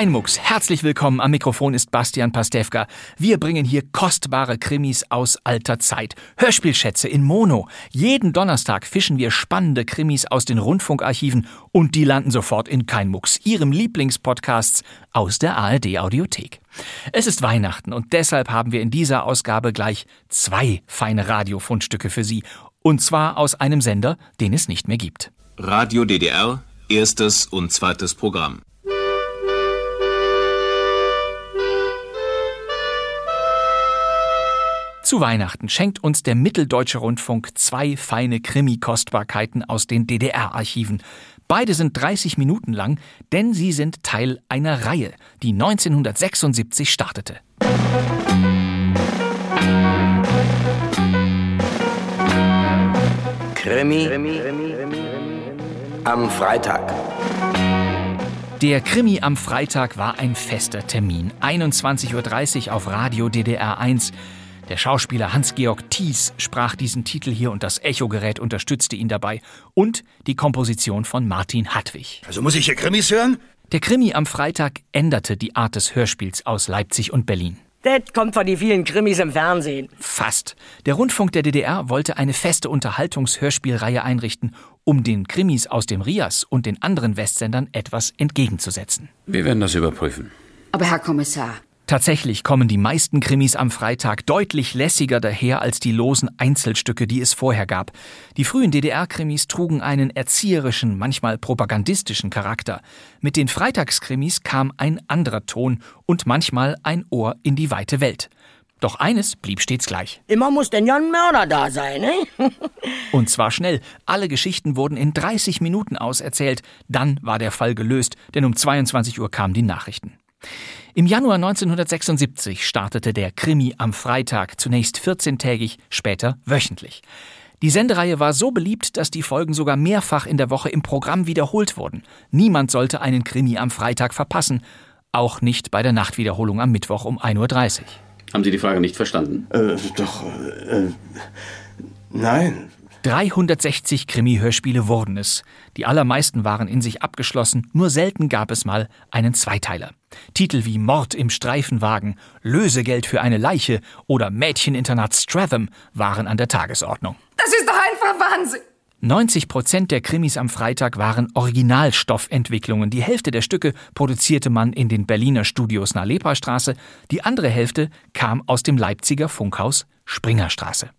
Kein Mucks. Herzlich willkommen. Am Mikrofon ist Bastian Pastewka. Wir bringen hier kostbare Krimis aus alter Zeit. Hörspielschätze in Mono. Jeden Donnerstag fischen wir spannende Krimis aus den Rundfunkarchiven und die landen sofort in kein Mucks, Ihrem Lieblingspodcasts aus der ARD Audiothek. Es ist Weihnachten und deshalb haben wir in dieser Ausgabe gleich zwei feine Radiofundstücke für Sie. Und zwar aus einem Sender, den es nicht mehr gibt. Radio DDR, erstes und zweites Programm. Zu Weihnachten schenkt uns der Mitteldeutsche Rundfunk zwei feine Krimi-Kostbarkeiten aus den DDR-Archiven. Beide sind 30 Minuten lang, denn sie sind Teil einer Reihe, die 1976 startete. Krimi. Am Freitag. Der Krimi am Freitag war ein fester Termin. 21.30 Uhr auf Radio DDR 1. Der Schauspieler Hans-Georg Thies sprach diesen Titel hier und das Echogerät unterstützte ihn dabei. Und die Komposition von Martin Hadwig. Also muss ich hier Krimis hören? Der Krimi am Freitag änderte die Art des Hörspiels aus Leipzig und Berlin. Das kommt von den vielen Krimis im Fernsehen. Fast. Der Rundfunk der DDR wollte eine feste Unterhaltungshörspielreihe einrichten, um den Krimis aus dem Rias und den anderen Westsendern etwas entgegenzusetzen. Wir werden das überprüfen. Aber Herr Kommissar, Tatsächlich kommen die meisten Krimis am Freitag deutlich lässiger daher als die losen Einzelstücke, die es vorher gab. Die frühen DDR-Krimis trugen einen erzieherischen, manchmal propagandistischen Charakter. Mit den Freitagskrimis kam ein anderer Ton und manchmal ein Ohr in die weite Welt. Doch eines blieb stets gleich. Immer muss denn ja ein Mörder da sein, ne? Und zwar schnell. Alle Geschichten wurden in 30 Minuten auserzählt. Dann war der Fall gelöst, denn um 22 Uhr kamen die Nachrichten. Im Januar 1976 startete der Krimi am Freitag, zunächst 14-tägig, später wöchentlich. Die Sendereihe war so beliebt, dass die Folgen sogar mehrfach in der Woche im Programm wiederholt wurden. Niemand sollte einen Krimi am Freitag verpassen, auch nicht bei der Nachtwiederholung am Mittwoch um 1.30 Uhr. Haben Sie die Frage nicht verstanden? Äh, doch, äh, nein. 360 Krimi-Hörspiele wurden es. Die allermeisten waren in sich abgeschlossen, nur selten gab es mal einen Zweiteiler. Titel wie Mord im Streifenwagen, Lösegeld für eine Leiche oder Mädcheninternat Stratham waren an der Tagesordnung. das ist doch einfach Wahnsinn. 90 Prozent der Krimis am Freitag waren Originalstoffentwicklungen. Die Hälfte der Stücke produzierte man in den Berliner Studios nahe Leperstraße, die andere Hälfte kam aus dem Leipziger Funkhaus Springerstraße.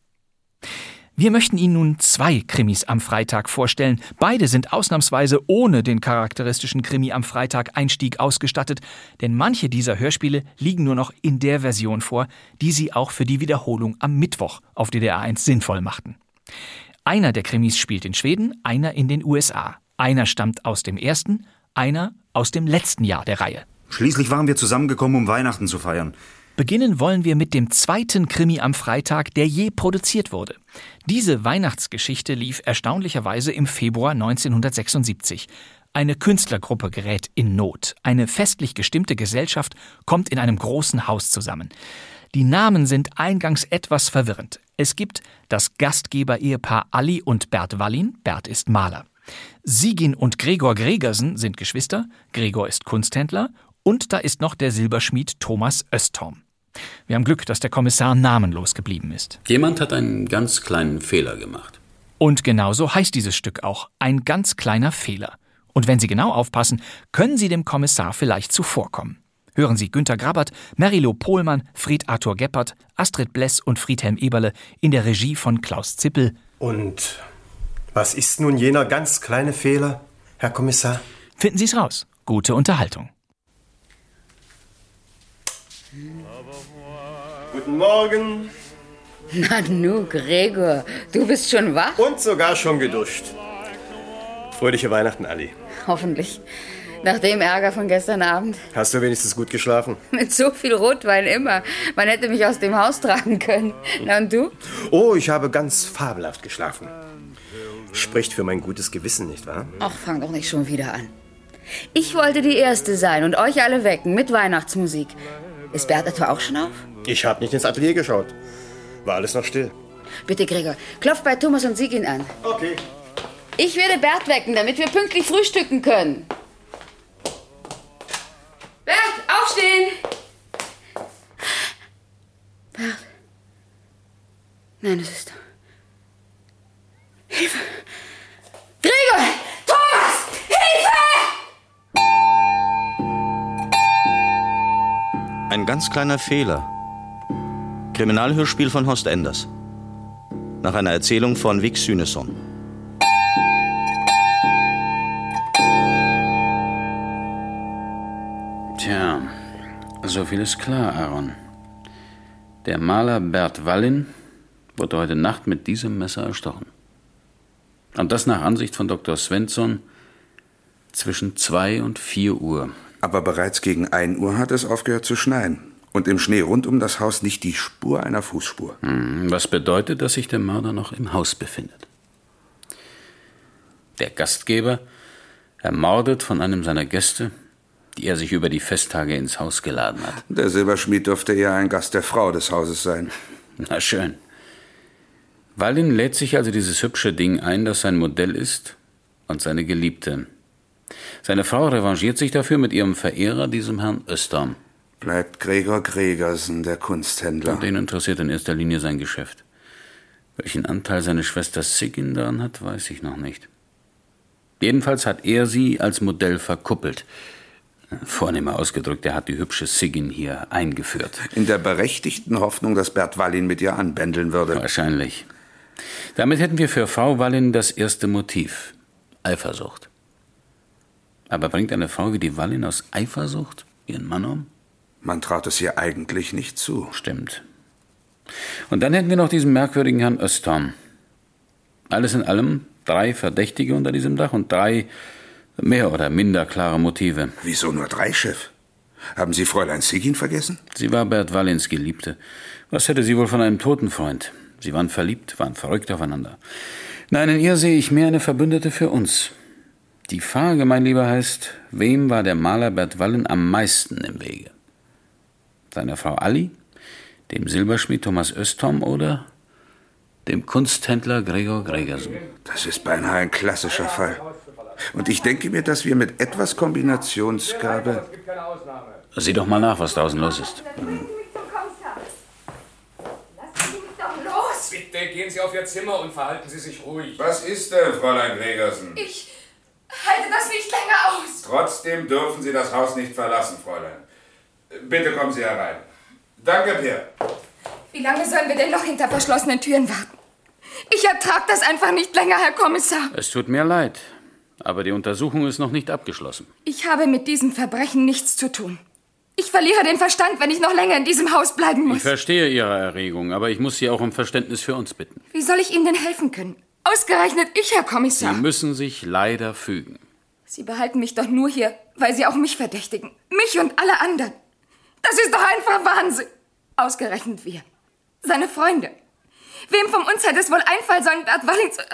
Wir möchten Ihnen nun zwei Krimis am Freitag vorstellen. Beide sind ausnahmsweise ohne den charakteristischen Krimi am Freitag Einstieg ausgestattet, denn manche dieser Hörspiele liegen nur noch in der Version vor, die sie auch für die Wiederholung am Mittwoch auf DDR1 sinnvoll machten. Einer der Krimis spielt in Schweden, einer in den USA. Einer stammt aus dem ersten, einer aus dem letzten Jahr der Reihe. Schließlich waren wir zusammengekommen, um Weihnachten zu feiern. Beginnen wollen wir mit dem zweiten Krimi am Freitag, der je produziert wurde. Diese Weihnachtsgeschichte lief erstaunlicherweise im Februar 1976. Eine Künstlergruppe gerät in Not. Eine festlich gestimmte Gesellschaft kommt in einem großen Haus zusammen. Die Namen sind eingangs etwas verwirrend. Es gibt das Gastgeber-Ehepaar Ali und Bert Wallin. Bert ist Maler. Sigin und Gregor Gregersen sind Geschwister. Gregor ist Kunsthändler. Und da ist noch der Silberschmied Thomas Östtorm. Wir haben Glück, dass der Kommissar namenlos geblieben ist. Jemand hat einen ganz kleinen Fehler gemacht. Und genauso heißt dieses Stück auch. Ein ganz kleiner Fehler. Und wenn Sie genau aufpassen, können Sie dem Kommissar vielleicht zuvorkommen. Hören Sie Günter Grabert, Merilo Pohlmann, Fried Arthur Geppert, Astrid Bless und Friedhelm Eberle in der Regie von Klaus Zippel. Und was ist nun jener ganz kleine Fehler, Herr Kommissar? Finden Sie es raus. Gute Unterhaltung. Guten Morgen. Na nu, Gregor, du bist schon wach? Und sogar schon geduscht. Fröhliche Weihnachten, Ali. Hoffentlich. Nach dem Ärger von gestern Abend. Hast du wenigstens gut geschlafen? Mit so viel Rotwein immer. Man hätte mich aus dem Haus tragen können. Na und du? Oh, ich habe ganz fabelhaft geschlafen. Spricht für mein gutes Gewissen, nicht wahr? Ach, fang doch nicht schon wieder an. Ich wollte die Erste sein und euch alle wecken mit Weihnachtsmusik. Ist Bert etwa auch schon auf? Ich habe nicht ins Atelier geschaut. War alles noch still. Bitte, Gregor, klopf bei Thomas und Sigin an. Okay. Ich werde Bert wecken, damit wir pünktlich frühstücken können. Bert, aufstehen! Bert. Nein, es ist. Hilfe! Gregor! Thomas! Hilfe! Ein ganz kleiner Fehler. Kriminalhörspiel von Horst Enders. Nach einer Erzählung von Vic Süneson. Tja, so viel ist klar, Aaron. Der Maler Bert Wallin wurde heute Nacht mit diesem Messer erstochen. Und das nach Ansicht von Dr. Svensson zwischen 2 und 4 Uhr. Aber bereits gegen 1 Uhr hat es aufgehört zu schneien. Und im Schnee rund um das Haus nicht die Spur einer Fußspur. Hm, Was bedeutet, dass sich der Mörder noch im Haus befindet. Der Gastgeber, ermordet von einem seiner Gäste, die er sich über die Festtage ins Haus geladen hat. Der Silberschmied dürfte eher ein Gast der Frau des Hauses sein. Na schön. Wallin lädt sich also dieses hübsche Ding ein, das sein Modell ist, und seine Geliebte. Seine Frau revanchiert sich dafür mit ihrem Verehrer, diesem Herrn Österm. Bleibt Gregor Gregersen, der Kunsthändler. Und den interessiert in erster Linie sein Geschäft. Welchen Anteil seine Schwester Sigyn daran hat, weiß ich noch nicht. Jedenfalls hat er sie als Modell verkuppelt. Vornehmer ausgedrückt, er hat die hübsche Sigyn hier eingeführt. In der berechtigten Hoffnung, dass Bert Wallin mit ihr anbändeln würde. Wahrscheinlich. Damit hätten wir für Frau Wallin das erste Motiv. Eifersucht. Aber bringt eine Frau wie die Wallin aus Eifersucht ihren Mann um? Man traut es ihr eigentlich nicht zu. Stimmt. Und dann hätten wir noch diesen merkwürdigen Herrn Östorm. Alles in allem drei Verdächtige unter diesem Dach und drei mehr oder minder klare Motive. Wieso nur drei, Chef? Haben Sie Fräulein Sigin vergessen? Sie war Bert Wallins Geliebte. Was hätte sie wohl von einem toten Freund? Sie waren verliebt, waren verrückt aufeinander. Nein, in ihr sehe ich mehr eine Verbündete für uns. Die Frage, mein Lieber, heißt, wem war der Maler Bert Wallen am meisten im Wege? Seiner Frau Alli, dem Silberschmied Thomas Östom oder dem Kunsthändler Gregor Gregersen? Das ist beinahe ein klassischer Fall. Und ich denke mir, dass wir mit etwas Kombinationsgabe. Sieh doch mal nach, was draußen los ist. Bitte gehen Sie auf Ihr Zimmer und verhalten Sie sich ruhig. Was ist denn, Fräulein Gregersen? Ich halte das nicht länger aus. Trotzdem dürfen Sie das Haus nicht verlassen, Fräulein. Bitte kommen Sie herein. Danke, Pierre. Wie lange sollen wir denn noch hinter verschlossenen Türen warten? Ich ertrag das einfach nicht länger, Herr Kommissar. Es tut mir leid, aber die Untersuchung ist noch nicht abgeschlossen. Ich habe mit diesem Verbrechen nichts zu tun. Ich verliere den Verstand, wenn ich noch länger in diesem Haus bleiben muss. Ich verstehe Ihre Erregung, aber ich muss Sie auch um Verständnis für uns bitten. Wie soll ich Ihnen denn helfen können? Ausgerechnet ich, Herr Kommissar. Sie müssen sich leider fügen. Sie behalten mich doch nur hier, weil Sie auch mich verdächtigen. Mich und alle anderen. Das ist doch einfach Wahnsinn. Ausgerechnet wir. Seine Freunde. Wem von uns hätte es wohl einfallen sollen, Bert Walling zu...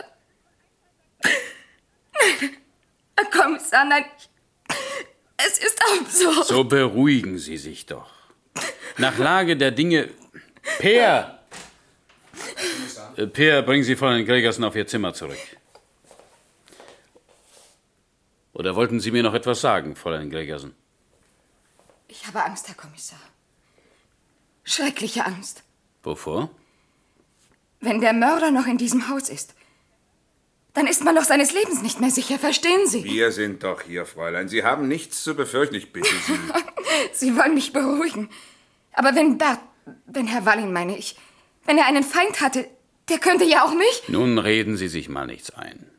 Nein, Kommissar, nein. Es ist absurd. So beruhigen Sie sich doch. Nach Lage der Dinge. Peer! Äh, Peer, bringen Sie Fräulein Gregersen auf Ihr Zimmer zurück. Oder wollten Sie mir noch etwas sagen, Fräulein Gregersen? Ich habe Angst, Herr Kommissar. Schreckliche Angst. Wovor? Wenn der Mörder noch in diesem Haus ist, dann ist man doch seines Lebens nicht mehr sicher, verstehen Sie? Wir sind doch hier, Fräulein. Sie haben nichts zu befürchten, ich bitte Sie. Sie wollen mich beruhigen. Aber wenn Bert, wenn Herr Wallin, meine ich, wenn er einen Feind hatte, der könnte ja auch mich. Nun reden Sie sich mal nichts ein.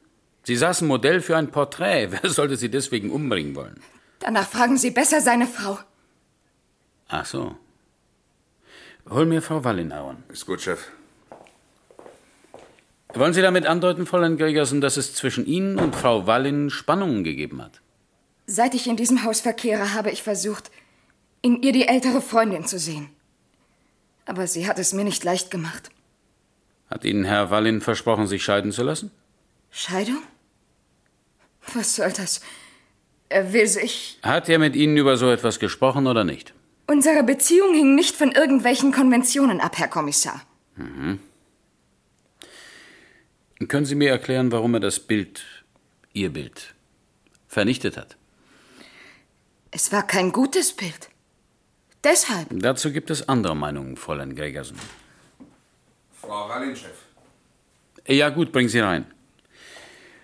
Sie saßen Modell für ein Porträt. Wer sollte Sie deswegen umbringen wollen? Danach fragen Sie besser seine Frau. Ach so. Hol mir Frau Wallinauern. Ist gut, Chef. Wollen Sie damit andeuten, Fräulein Gregersen, dass es zwischen Ihnen und Frau Wallin Spannungen gegeben hat? Seit ich in diesem Haus verkehre, habe ich versucht, in ihr die ältere Freundin zu sehen. Aber sie hat es mir nicht leicht gemacht. Hat Ihnen Herr Wallin versprochen, sich scheiden zu lassen? Scheidung? Was soll das? Er will sich. Hat er mit Ihnen über so etwas gesprochen oder nicht? Unsere Beziehung hing nicht von irgendwelchen Konventionen ab, Herr Kommissar. Mhm. Können Sie mir erklären, warum er das Bild, Ihr Bild, vernichtet hat? Es war kein gutes Bild. Deshalb. Dazu gibt es andere Meinungen, Fräulein Gregersen. Frau Wallin, Chef. Ja, gut, bringen Sie rein.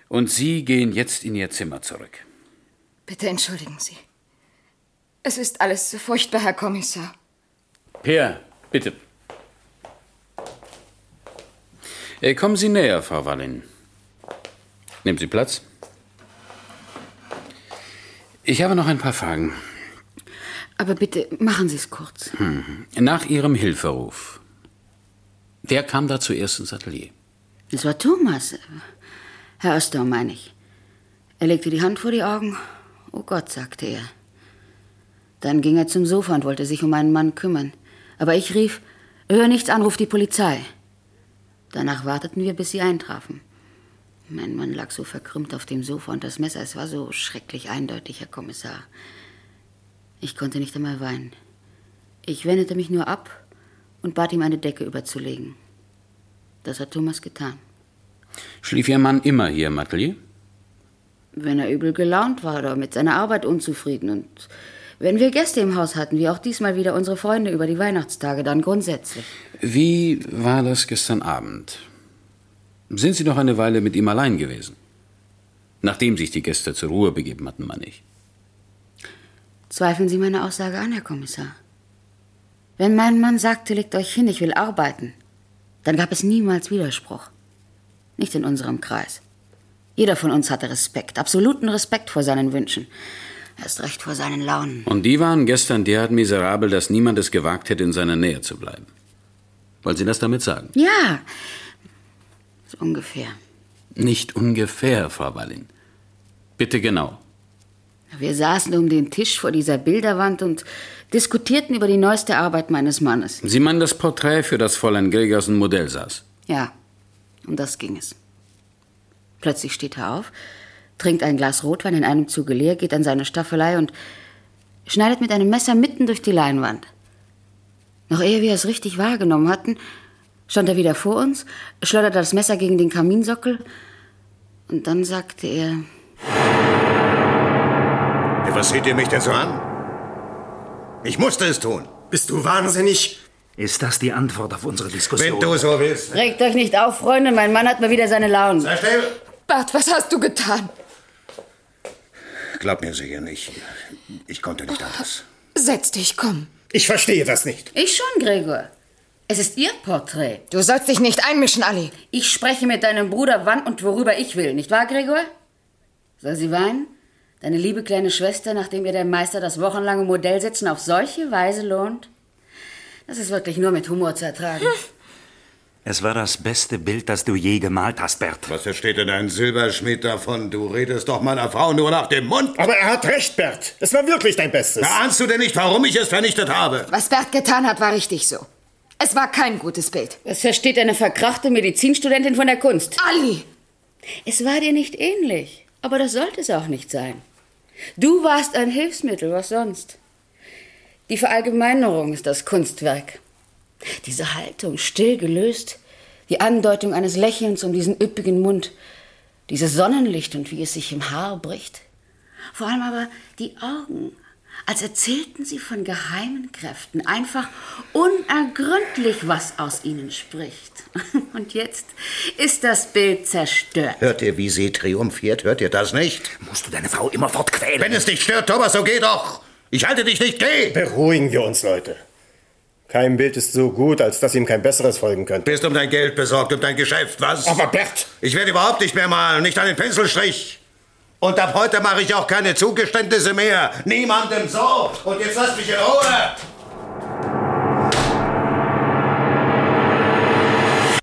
Und Sie gehen jetzt in Ihr Zimmer zurück. Bitte entschuldigen Sie. Es ist alles so furchtbar, Herr Kommissar. Per, bitte. Äh, kommen Sie näher, Frau Wallin. Nehmen Sie Platz. Ich habe noch ein paar Fragen. Aber bitte machen Sie es kurz. Hm. Nach Ihrem Hilferuf. Wer kam da zuerst ins Atelier? Es war Thomas. Herr Oster, meine ich. Er legte die Hand vor die Augen. Oh Gott, sagte er. Dann ging er zum Sofa und wollte sich um einen Mann kümmern. Aber ich rief, hör nichts an, ruf die Polizei. Danach warteten wir, bis sie eintrafen. Mein Mann lag so verkrümmt auf dem Sofa und das Messer, es war so schrecklich eindeutig, Herr Kommissar. Ich konnte nicht einmal weinen. Ich wendete mich nur ab und bat ihm, eine Decke überzulegen. Das hat Thomas getan. Schlief Ihr Mann immer hier im Atelier? Wenn er übel gelaunt war oder mit seiner Arbeit unzufrieden und wenn wir Gäste im Haus hatten, wie auch diesmal wieder unsere Freunde über die Weihnachtstage, dann grundsätzlich. Wie war das gestern Abend? Sind Sie noch eine Weile mit ihm allein gewesen? Nachdem sich die Gäste zur Ruhe begeben hatten, meine ich. Zweifeln Sie meine Aussage an, Herr Kommissar? Wenn mein Mann sagte, legt euch hin, ich will arbeiten, dann gab es niemals Widerspruch. Nicht in unserem Kreis. Jeder von uns hatte Respekt, absoluten Respekt vor seinen Wünschen. Erst recht vor seinen Launen. Und die waren gestern derart miserabel, dass niemand es gewagt hätte, in seiner Nähe zu bleiben. Wollen Sie das damit sagen? Ja, so ungefähr. Nicht ungefähr, Frau Wallin. Bitte genau. Wir saßen um den Tisch vor dieser Bilderwand und diskutierten über die neueste Arbeit meines Mannes. Sie meinen das Porträt, für das Fräulein Gregersen Modell saß? Ja, um das ging es. Plötzlich steht er auf, trinkt ein Glas Rotwein in einem Zuge leer, geht an seine Staffelei und schneidet mit einem Messer mitten durch die Leinwand. Noch ehe wir es richtig wahrgenommen hatten, stand er wieder vor uns, schleuderte das Messer gegen den Kaminsockel und dann sagte er: Was seht ihr mich denn so an? Ich musste es tun. Bist du wahnsinnig? Ist das die Antwort auf unsere Diskussion? Wenn du so willst. Regt euch nicht auf, Freunde, mein Mann hat mal wieder seine Launen. Sei still! Bart, was hast du getan? Glaub mir sicher nicht. Ich konnte nicht anders. Setz dich, komm. Ich verstehe das nicht. Ich schon, Gregor. Es ist Ihr Porträt. Du sollst dich nicht einmischen, Ali. Ich spreche mit deinem Bruder, wann und worüber ich will, nicht wahr, Gregor? Soll sie weinen? Deine liebe kleine Schwester, nachdem ihr der Meister das wochenlange Modellsitzen auf solche Weise lohnt? Das ist wirklich nur mit Humor zu ertragen. Es war das beste Bild, das du je gemalt hast, Bert. Was versteht denn ein Silberschmied davon? Du redest doch meiner Frau nur nach dem Mund. Aber er hat recht, Bert. Es war wirklich dein Bestes. Na, ahnst du denn nicht, warum ich es vernichtet habe? Was Bert getan hat, war richtig so. Es war kein gutes Bild. Das versteht eine verkrachte Medizinstudentin von der Kunst. Ali! Es war dir nicht ähnlich, aber das sollte es auch nicht sein. Du warst ein Hilfsmittel, was sonst? Die Verallgemeinerung ist das Kunstwerk. Diese Haltung, still gelöst, die Andeutung eines Lächelns um diesen üppigen Mund, dieses Sonnenlicht und wie es sich im Haar bricht. Vor allem aber die Augen, als erzählten sie von geheimen Kräften, einfach unergründlich, was aus ihnen spricht. Und jetzt ist das Bild zerstört. Hört ihr, wie sie triumphiert? Hört ihr das nicht? Musst du deine Frau immer fortquälen? Wenn es dich stört, Thomas, so geh doch! Ich halte dich nicht, geh! Beruhigen wir uns, Leute. Kein Bild ist so gut, als dass ihm kein besseres folgen könnte. Bist um dein Geld besorgt, um dein Geschäft, was? Aber Bert! Ich werde überhaupt nicht mehr malen, nicht einen Pinselstrich. Und ab heute mache ich auch keine Zugeständnisse mehr. Niemandem so. Und jetzt lass mich in Ruhe.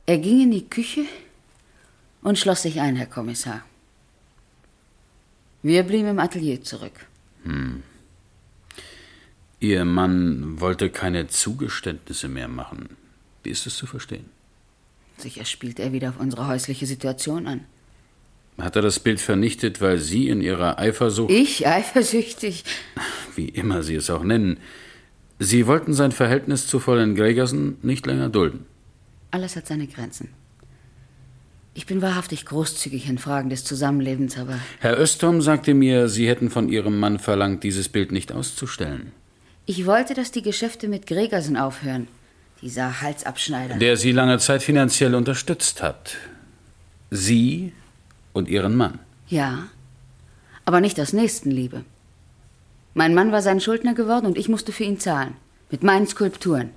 Er ging in die Küche und schloss sich ein, Herr Kommissar. Wir blieben im Atelier zurück. Hm. Ihr Mann wollte keine Zugeständnisse mehr machen. Wie ist es zu verstehen? Sicher spielt er wieder auf unsere häusliche Situation an. Hat er das Bild vernichtet, weil Sie in Ihrer Eifersucht. Ich eifersüchtig? Wie immer Sie es auch nennen. Sie wollten sein Verhältnis zu Fräulein Gregersen nicht länger dulden. Alles hat seine Grenzen. Ich bin wahrhaftig großzügig in Fragen des Zusammenlebens, aber. Herr Östom sagte mir, Sie hätten von Ihrem Mann verlangt, dieses Bild nicht auszustellen. Ich wollte, dass die Geschäfte mit Gregersen aufhören. Dieser Halsabschneider. Der Sie lange Zeit finanziell unterstützt hat. Sie und Ihren Mann. Ja, aber nicht aus Nächstenliebe. Mein Mann war sein Schuldner geworden und ich musste für ihn zahlen. Mit meinen Skulpturen.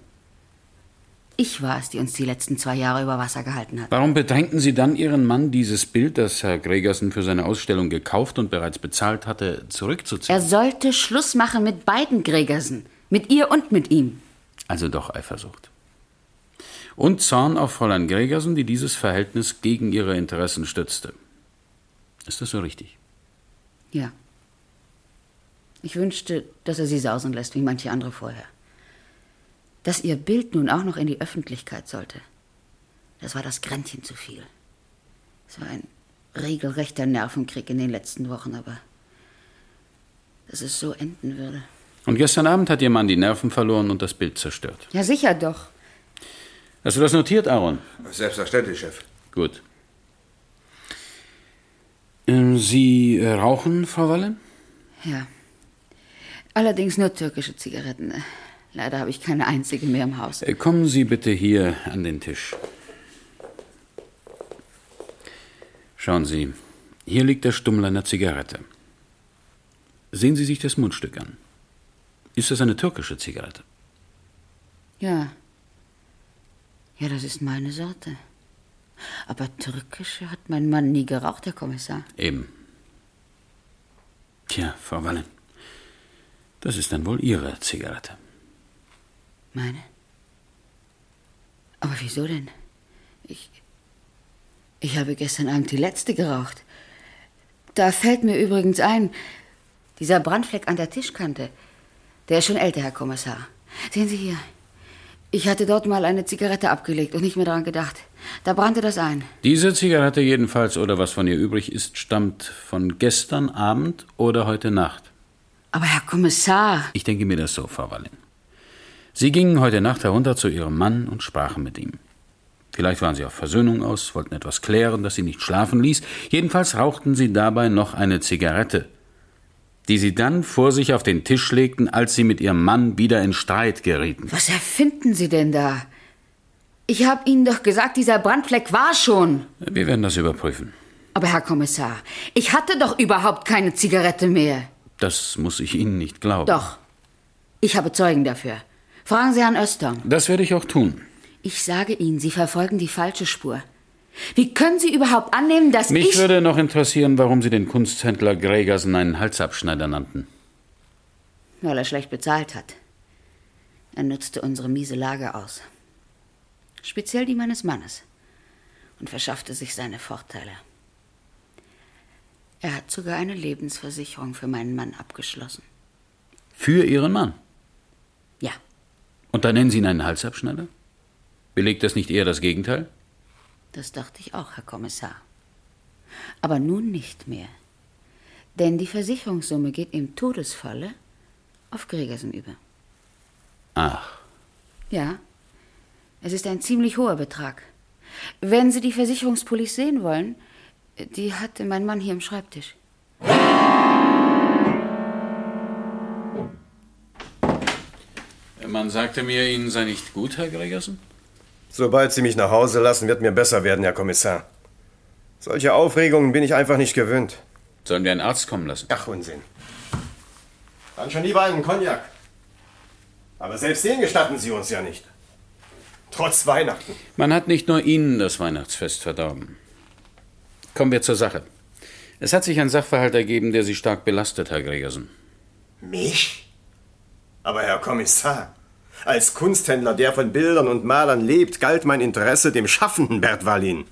Ich war es, die uns die letzten zwei Jahre über Wasser gehalten hat. Warum bedrängten Sie dann Ihren Mann, dieses Bild, das Herr Gregersen für seine Ausstellung gekauft und bereits bezahlt hatte, zurückzuziehen? Er sollte Schluss machen mit beiden Gregersen. Mit ihr und mit ihm. Also doch Eifersucht. Und Zorn auf Fräulein Gregersen, die dieses Verhältnis gegen ihre Interessen stützte. Ist das so richtig? Ja. Ich wünschte, dass er sie sausen lässt, wie manche andere vorher. Dass ihr Bild nun auch noch in die Öffentlichkeit sollte, das war das Grenzchen zu viel. Es war ein regelrechter Nervenkrieg in den letzten Wochen, aber dass es so enden würde. Und gestern Abend hat Ihr Mann die Nerven verloren und das Bild zerstört. Ja, sicher doch. Hast du das notiert, Aaron? Selbstverständlich, Chef. Gut. Ähm, Sie äh, rauchen, Frau Walle? Ja. Allerdings nur türkische Zigaretten. Leider habe ich keine einzige mehr im Haus. Äh, kommen Sie bitte hier an den Tisch. Schauen Sie, hier liegt der Stummel einer Zigarette. Sehen Sie sich das Mundstück an. Ist das eine türkische Zigarette? Ja. Ja, das ist meine Sorte. Aber türkische hat mein Mann nie geraucht, Herr Kommissar. Eben. Tja, Frau Wallen. Das ist dann wohl Ihre Zigarette. Meine? Aber wieso denn? Ich. Ich habe gestern Abend die letzte geraucht. Da fällt mir übrigens ein, dieser Brandfleck an der Tischkante, der ist schon älter, Herr Kommissar. Sehen Sie hier. Ich hatte dort mal eine Zigarette abgelegt und nicht mehr daran gedacht. Da brannte das ein. Diese Zigarette jedenfalls oder was von ihr übrig ist, stammt von gestern Abend oder heute Nacht. Aber Herr Kommissar. Ich denke mir das so, Frau Wallin. Sie gingen heute Nacht herunter zu Ihrem Mann und sprachen mit ihm. Vielleicht waren Sie auf Versöhnung aus, wollten etwas klären, das Sie nicht schlafen ließ. Jedenfalls rauchten Sie dabei noch eine Zigarette, die Sie dann vor sich auf den Tisch legten, als Sie mit Ihrem Mann wieder in Streit gerieten. Was erfinden Sie denn da? Ich habe Ihnen doch gesagt, dieser Brandfleck war schon. Wir werden das überprüfen. Aber Herr Kommissar, ich hatte doch überhaupt keine Zigarette mehr. Das muss ich Ihnen nicht glauben. Doch. Ich habe Zeugen dafür. Fragen Sie Herrn Östern. Das werde ich auch tun. Ich sage Ihnen, Sie verfolgen die falsche Spur. Wie können Sie überhaupt annehmen, dass Mich ich... würde noch interessieren, warum Sie den Kunsthändler Gregersen einen Halsabschneider nannten. Weil er schlecht bezahlt hat. Er nutzte unsere miese Lage aus. Speziell die meines Mannes. Und verschaffte sich seine Vorteile. Er hat sogar eine Lebensversicherung für meinen Mann abgeschlossen. Für Ihren Mann? Und dann nennen Sie ihn einen Halsabschneider? Belegt das nicht eher das Gegenteil? Das dachte ich auch, Herr Kommissar. Aber nun nicht mehr. Denn die Versicherungssumme geht im Todesfalle auf Gregersen über. Ach. Ja. Es ist ein ziemlich hoher Betrag. Wenn Sie die Versicherungspolice sehen wollen, die hatte mein Mann hier im Schreibtisch. Man sagte mir, Ihnen sei nicht gut, Herr Gregersen? Sobald Sie mich nach Hause lassen, wird mir besser werden, Herr Kommissar. Solche Aufregungen bin ich einfach nicht gewöhnt. Sollen wir einen Arzt kommen lassen? Ach, Unsinn. Dann schon lieber einen Cognac. Aber selbst den gestatten Sie uns ja nicht. Trotz Weihnachten. Man hat nicht nur Ihnen das Weihnachtsfest verdorben. Kommen wir zur Sache. Es hat sich ein Sachverhalt ergeben, der Sie stark belastet, Herr Gregersen. Mich? Aber Herr Kommissar, Als Kunsthändler, der von Bildern und Malern lebt, galt mein Interesse dem schaffenden Bert Wallin.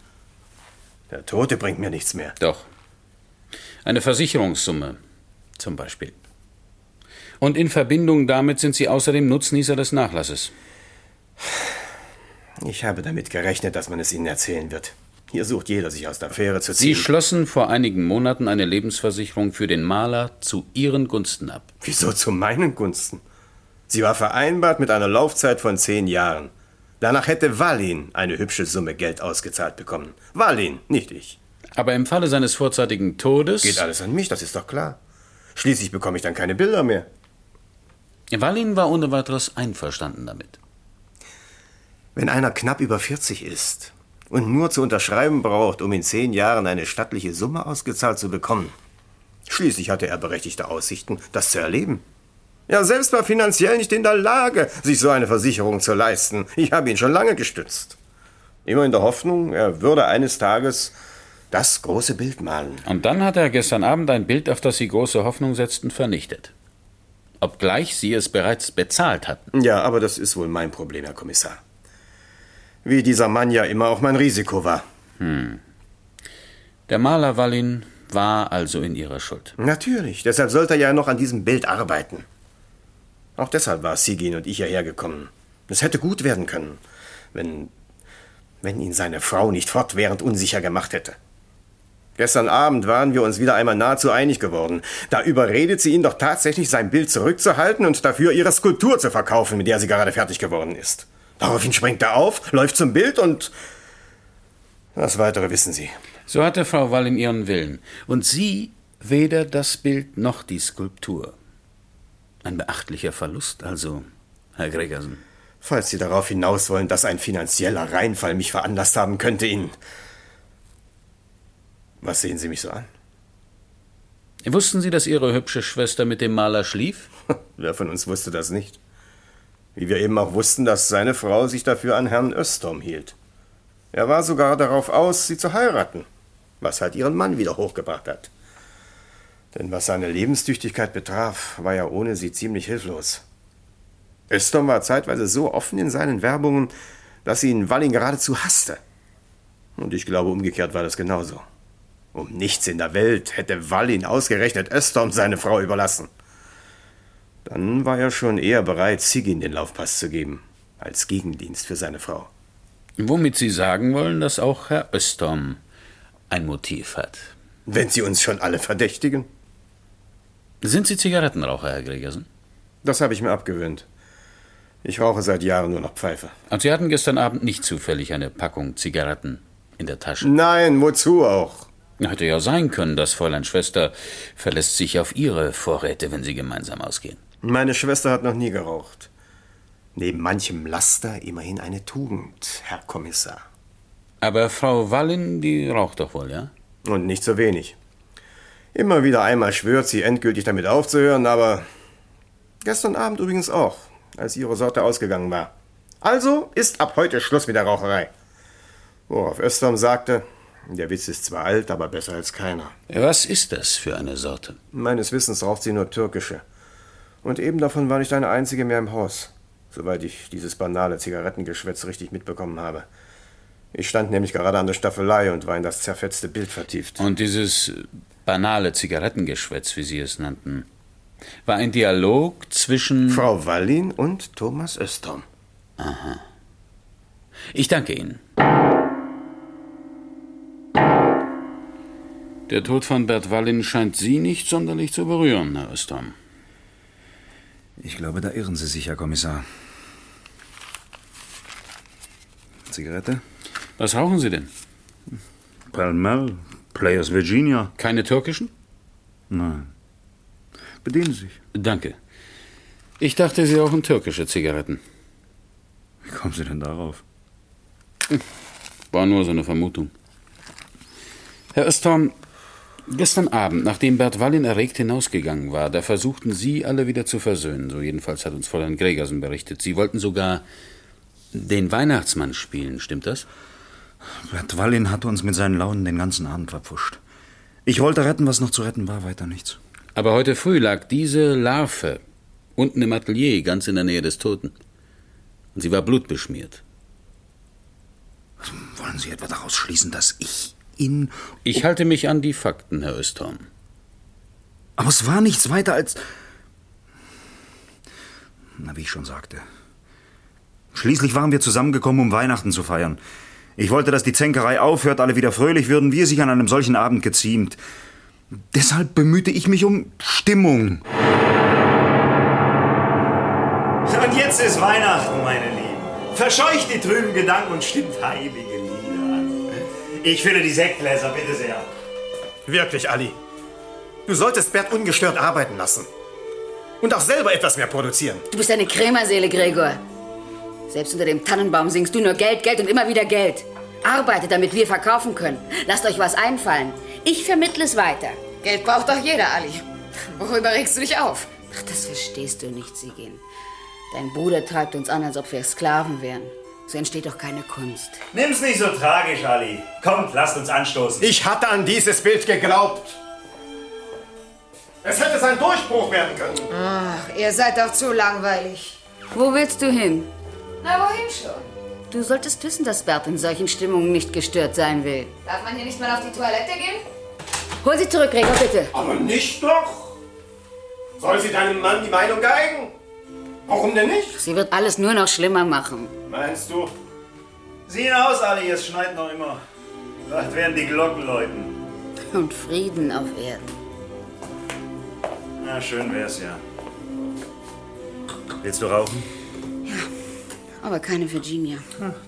Der Tote bringt mir nichts mehr. Doch. Eine Versicherungssumme zum Beispiel. Und in Verbindung damit sind Sie außerdem Nutznießer des Nachlasses. Ich habe damit gerechnet, dass man es Ihnen erzählen wird. Hier sucht jeder, sich aus der Fähre zu Sie ziehen. schlossen vor einigen Monaten eine Lebensversicherung für den Maler zu Ihren Gunsten ab. Wieso zu meinen Gunsten? Sie war vereinbart mit einer Laufzeit von zehn Jahren. Danach hätte Wallin eine hübsche Summe Geld ausgezahlt bekommen. Wallin, nicht ich. Aber im Falle seines vorzeitigen Todes. Geht alles an mich, das ist doch klar. Schließlich bekomme ich dann keine Bilder mehr. Wallin war ohne weiteres einverstanden damit. Wenn einer knapp über 40 ist und nur zu unterschreiben braucht, um in zehn Jahren eine stattliche Summe ausgezahlt zu bekommen, schließlich hatte er berechtigte Aussichten, das zu erleben. Ja, selbst war finanziell nicht in der Lage, sich so eine Versicherung zu leisten. Ich habe ihn schon lange gestützt. Immer in der Hoffnung, er würde eines Tages das große Bild malen. Und dann hat er gestern Abend ein Bild, auf das Sie große Hoffnung setzten, vernichtet. Obgleich Sie es bereits bezahlt hatten. Ja, aber das ist wohl mein Problem, Herr Kommissar. Wie dieser Mann ja immer auch mein Risiko war. Hm. Der Maler Wallin war also in Ihrer Schuld. Natürlich, deshalb sollte er ja noch an diesem Bild arbeiten. Auch deshalb war Sigin und ich hierher gekommen. Es hätte gut werden können, wenn, wenn ihn seine Frau nicht fortwährend unsicher gemacht hätte. Gestern Abend waren wir uns wieder einmal nahezu einig geworden. Da überredet sie ihn doch tatsächlich, sein Bild zurückzuhalten und dafür ihre Skulptur zu verkaufen, mit der sie gerade fertig geworden ist. Daraufhin springt er auf, läuft zum Bild und. Das Weitere wissen Sie. So hatte Frau Wallin ihren Willen. Und Sie weder das Bild noch die Skulptur. Ein beachtlicher Verlust also, Herr Gregersen. Falls Sie darauf hinaus wollen, dass ein finanzieller Reinfall mich veranlasst haben könnte, ihn. Was sehen Sie mich so an? Wussten Sie, dass Ihre hübsche Schwester mit dem Maler schlief? Wer von uns wusste das nicht? Wie wir eben auch wussten, dass seine Frau sich dafür an Herrn Östorm hielt. Er war sogar darauf aus, sie zu heiraten, was halt ihren Mann wieder hochgebracht hat. Denn was seine Lebenstüchtigkeit betraf, war er ohne sie ziemlich hilflos. Östorm war zeitweise so offen in seinen Werbungen, dass ihn Walling geradezu hasste. Und ich glaube, umgekehrt war das genauso. Um nichts in der Welt hätte Wallin ausgerechnet Östorm seine Frau überlassen. Dann war er schon eher bereit, Sigin den Laufpass zu geben, als Gegendienst für seine Frau. Womit Sie sagen wollen, dass auch Herr Östorm ein Motiv hat. Wenn Sie uns schon alle verdächtigen? Sind Sie Zigarettenraucher, Herr Gregersen? Das habe ich mir abgewöhnt. Ich rauche seit Jahren nur noch Pfeife. Und Sie hatten gestern Abend nicht zufällig eine Packung Zigaretten in der Tasche? Nein, wozu auch? Hätte ja sein können, das Fräulein Schwester verlässt sich auf Ihre Vorräte, wenn Sie gemeinsam ausgehen. Meine Schwester hat noch nie geraucht. Neben manchem Laster immerhin eine Tugend, Herr Kommissar. Aber Frau Wallin, die raucht doch wohl, ja? Und nicht so wenig. Immer wieder einmal schwört sie, endgültig damit aufzuhören, aber gestern Abend übrigens auch, als ihre Sorte ausgegangen war. Also ist ab heute Schluss mit der Raucherei. Worauf Österm sagte, der Witz ist zwar alt, aber besser als keiner. Was ist das für eine Sorte? Meines Wissens raucht sie nur türkische. Und eben davon war nicht eine einzige mehr im Haus, soweit ich dieses banale Zigarettengeschwätz richtig mitbekommen habe. Ich stand nämlich gerade an der Staffelei und war in das zerfetzte Bild vertieft. Und dieses banale Zigarettengeschwätz, wie Sie es nannten, war ein Dialog zwischen Frau Wallin und Thomas Östorm. Aha. Ich danke Ihnen. Der Tod von Bert Wallin scheint Sie nicht sonderlich zu berühren, Herr Östorm. Ich glaube, da irren Sie sich, Herr Kommissar. Zigarette? Was rauchen Sie denn? Pall Mall, Players Virginia. Keine türkischen? Nein. Bedienen Sie sich. Danke. Ich dachte, Sie rauchen türkische Zigaretten. Wie kommen Sie denn darauf? War nur so eine Vermutung. Herr Östorm, gestern Abend, nachdem Bert Wallin erregt hinausgegangen war, da versuchten Sie alle wieder zu versöhnen. So jedenfalls hat uns Fräulein Gregersen berichtet. Sie wollten sogar den Weihnachtsmann spielen, stimmt das? Bert Wallin hatte uns mit seinen Launen den ganzen Abend verpfuscht. Ich wollte retten, was noch zu retten war, weiter nichts. Aber heute früh lag diese Larve unten im Atelier, ganz in der Nähe des Toten. Und sie war blutbeschmiert. Wollen Sie etwa daraus schließen, dass ich ihn. Ich halte mich an die Fakten, Herr Östorm. Aber es war nichts weiter als. Na, wie ich schon sagte. Schließlich waren wir zusammengekommen, um Weihnachten zu feiern. Ich wollte, dass die Zänkerei aufhört, alle wieder fröhlich würden, wie es sich an einem solchen Abend geziemt. Deshalb bemühte ich mich um Stimmung. Und jetzt ist Weihnachten, meine Lieben. Verscheucht die trüben Gedanken und stimmt heilige Lieder an. Ich fülle die Sektgläser, bitte sehr. Wirklich, Ali. Du solltest Bert ungestört arbeiten lassen. Und auch selber etwas mehr produzieren. Du bist eine Krämerseele, Gregor. Selbst unter dem Tannenbaum singst du nur Geld, Geld und immer wieder Geld. Arbeitet, damit wir verkaufen können. Lasst euch was einfallen. Ich vermittle es weiter. Geld braucht doch jeder, Ali. Worüber regst du dich auf? Ach, das verstehst du nicht, Sigin. Dein Bruder treibt uns an, als ob wir Sklaven wären. So entsteht doch keine Kunst. Nimm's nicht so tragisch, Ali. Kommt, lasst uns anstoßen. Ich hatte an dieses Bild geglaubt. Es hätte sein Durchbruch werden können. Ach, ihr seid doch zu langweilig. Wo willst du hin? Na, wohin schon? Du solltest wissen, dass Bert in solchen Stimmungen nicht gestört sein will. Darf man hier nicht mal auf die Toilette gehen? Hol sie zurück, Gregor, bitte. Aber nicht doch. Soll sie deinem Mann die Meinung geigen? Warum denn nicht? Sie wird alles nur noch schlimmer machen. Meinst du? Sieh hinaus, Ali, es schneit noch immer. Vielleicht werden die Glocken läuten. Und Frieden auf Erden. Na, schön wär's ja. Willst du rauchen? Aber keine Virginia.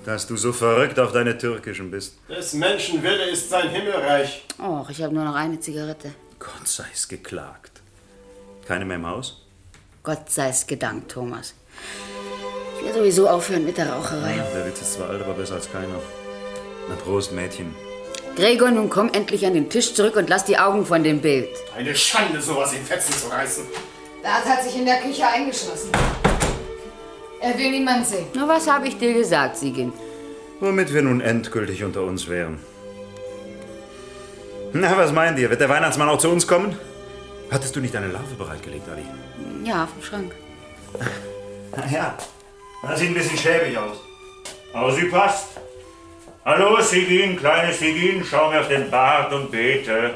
Dass du so verrückt auf deine türkischen bist. Des Menschen Wille ist sein Himmelreich. Och, ich habe nur noch eine Zigarette. Gott sei's geklagt. Keine mehr im Haus? Gott sei's gedankt, Thomas. Ich will sowieso aufhören mit der Raucherei. Ja, der Witz ist zwar alt, aber besser als keiner. Na Prost, Mädchen. Gregor, nun komm endlich an den Tisch zurück und lass die Augen von dem Bild. Eine Schande, sowas in Fetzen zu reißen. Bert hat sich in der Küche eingeschlossen. Er will niemand sehen. Na, was habe ich dir gesagt, Siegin? Womit wir nun endgültig unter uns wären. Na, was meint ihr? Wird der Weihnachtsmann auch zu uns kommen? Hattest du nicht deine Larve bereitgelegt, Ali? Ja, auf dem Schrank. Na ja, das sieht ein bisschen schäbig aus. Aber sie passt. Hallo, Sigin, kleine Sigin, schau mir auf den Bart und bete.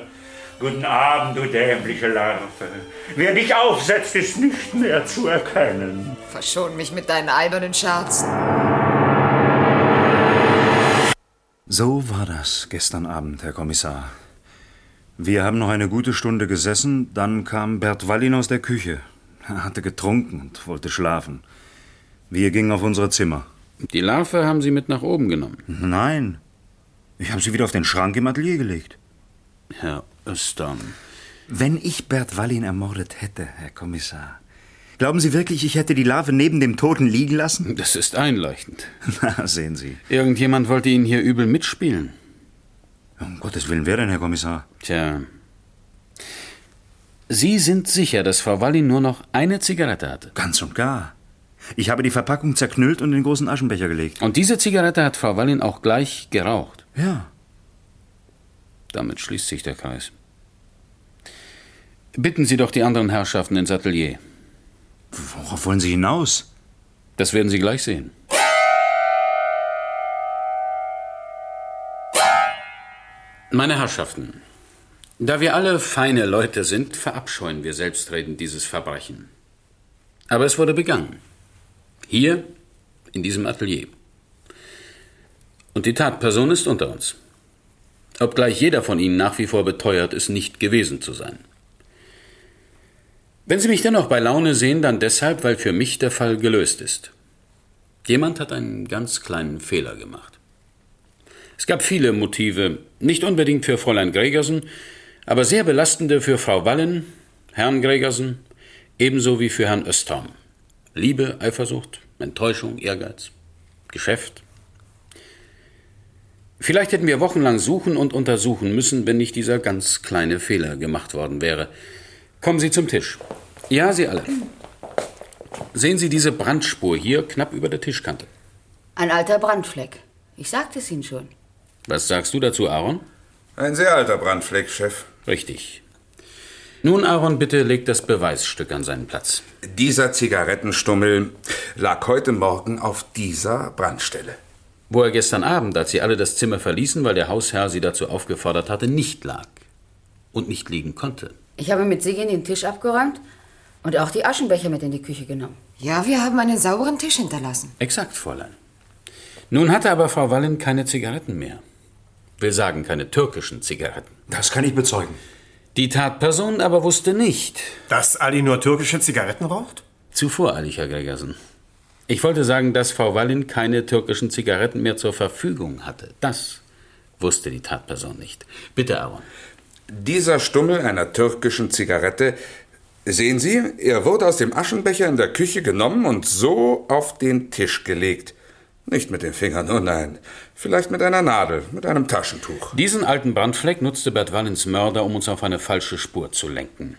Guten Abend, du dämliche Larve. Wer dich aufsetzt, ist nicht mehr zu erkennen. Verschon mich mit deinen albernen Scherzen. So war das gestern Abend, Herr Kommissar. Wir haben noch eine gute Stunde gesessen, dann kam Bert Wallin aus der Küche. Er hatte getrunken und wollte schlafen. Wir gingen auf unsere Zimmer. Die Larve haben Sie mit nach oben genommen? Nein. Ich habe sie wieder auf den Schrank im Atelier gelegt. Herr Östern. Wenn ich Bert Wallin ermordet hätte, Herr Kommissar, glauben Sie wirklich, ich hätte die Larve neben dem Toten liegen lassen? Das ist einleuchtend. Na, sehen Sie. Irgendjemand wollte Ihnen hier übel mitspielen. Um Gottes Willen, wer denn, Herr Kommissar? Tja. Sie sind sicher, dass Frau Wallin nur noch eine Zigarette hatte? Ganz und gar. Ich habe die Verpackung zerknüllt und in den großen Aschenbecher gelegt. Und diese Zigarette hat Frau Wallin auch gleich geraucht? Ja. Damit schließt sich der Kreis. Bitten Sie doch die anderen Herrschaften ins Atelier. Worauf wollen Sie hinaus? Das werden Sie gleich sehen. Meine Herrschaften, da wir alle feine Leute sind, verabscheuen wir selbstredend dieses Verbrechen. Aber es wurde begangen. Hier, in diesem Atelier. Und die Tatperson ist unter uns. Obgleich jeder von Ihnen nach wie vor beteuert, es nicht gewesen zu sein. Wenn Sie mich dennoch bei Laune sehen, dann deshalb, weil für mich der Fall gelöst ist. Jemand hat einen ganz kleinen Fehler gemacht. Es gab viele Motive, nicht unbedingt für Fräulein Gregersen, aber sehr belastende für Frau Wallen, Herrn Gregersen, ebenso wie für Herrn Östorm. Liebe, Eifersucht, Enttäuschung, Ehrgeiz, Geschäft. Vielleicht hätten wir wochenlang suchen und untersuchen müssen, wenn nicht dieser ganz kleine Fehler gemacht worden wäre. Kommen Sie zum Tisch. Ja, Sie alle. Sehen Sie diese Brandspur hier knapp über der Tischkante. Ein alter Brandfleck. Ich sagte es Ihnen schon. Was sagst du dazu, Aaron? Ein sehr alter Brandfleck, Chef. Richtig. Nun, Aaron, bitte leg das Beweisstück an seinen Platz. Dieser Zigarettenstummel lag heute Morgen auf dieser Brandstelle. Wo er gestern Abend, als Sie alle das Zimmer verließen, weil der Hausherr Sie dazu aufgefordert hatte, nicht lag. Und nicht liegen konnte. Ich habe mit Sigin den Tisch abgeräumt und auch die Aschenbecher mit in die Küche genommen. Ja, wir haben einen sauberen Tisch hinterlassen. Exakt, Fräulein. Nun hatte aber Frau Wallen keine Zigaretten mehr. Will sagen, keine türkischen Zigaretten. Das kann ich bezeugen. Die Tatperson aber wusste nicht. Dass Ali nur türkische Zigaretten raucht? Zu voreilig, Herr Gregersen. Ich wollte sagen, dass Frau Wallin keine türkischen Zigaretten mehr zur Verfügung hatte. Das wusste die Tatperson nicht. Bitte, Aaron. Dieser Stummel einer türkischen Zigarette, sehen Sie, er wurde aus dem Aschenbecher in der Küche genommen und so auf den Tisch gelegt. Nicht mit den Fingern, oh nein. Vielleicht mit einer Nadel, mit einem Taschentuch. Diesen alten Brandfleck nutzte Bert Wallins Mörder, um uns auf eine falsche Spur zu lenken.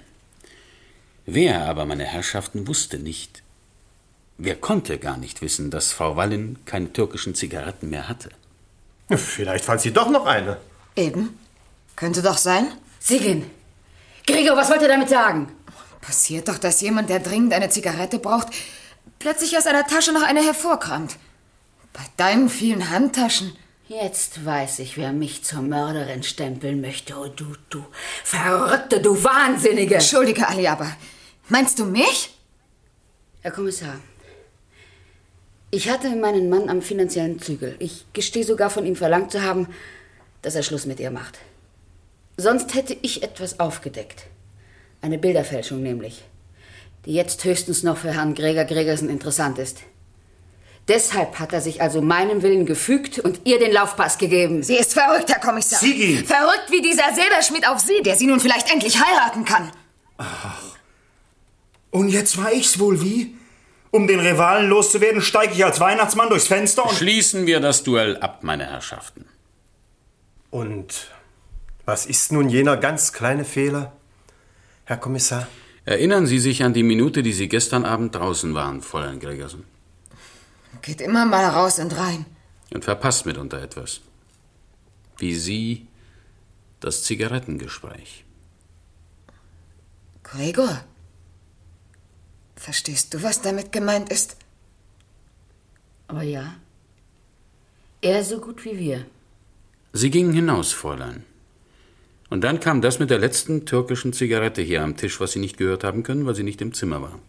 Wer aber, meine Herrschaften, wusste nicht, wer konnte gar nicht wissen, dass Frau Wallin keine türkischen Zigaretten mehr hatte. Vielleicht fand sie doch noch eine. Eben. Könnte doch sein. Sigin! Gregor, was wollt ihr damit sagen? Passiert doch, dass jemand, der dringend eine Zigarette braucht, plötzlich aus einer Tasche noch eine hervorkramt. Bei deinen vielen Handtaschen. Jetzt weiß ich, wer mich zur Mörderin stempeln möchte. Oh, du, du Verrückte, du Wahnsinnige! Entschuldige, Ali, aber meinst du mich? Herr Kommissar, ich hatte meinen Mann am finanziellen Zügel. Ich gestehe sogar von ihm verlangt zu haben, dass er Schluss mit ihr macht. Sonst hätte ich etwas aufgedeckt. Eine Bilderfälschung nämlich, die jetzt höchstens noch für Herrn Gregor Gregersen interessant ist. Deshalb hat er sich also meinem Willen gefügt und ihr den Laufpass gegeben. Sie ist verrückt, Herr Kommissar. Sigi! Verrückt wie dieser Silberschmidt auf Sie, der Sie nun vielleicht endlich heiraten kann. Und jetzt war ich's wohl wie? Um den Rivalen loszuwerden, steige ich als Weihnachtsmann durchs Fenster und... Schließen wir das Duell ab, meine Herrschaften. Und was ist nun jener ganz kleine Fehler, Herr Kommissar? Erinnern Sie sich an die Minute, die Sie gestern Abend draußen waren, Fräulein Gregersen. Geht immer mal raus und rein. Und verpasst mitunter etwas. Wie Sie das Zigarettengespräch. Gregor, verstehst du, was damit gemeint ist? Aber ja, er so gut wie wir. Sie gingen hinaus, Fräulein. Und dann kam das mit der letzten türkischen Zigarette hier am Tisch, was Sie nicht gehört haben können, weil Sie nicht im Zimmer waren.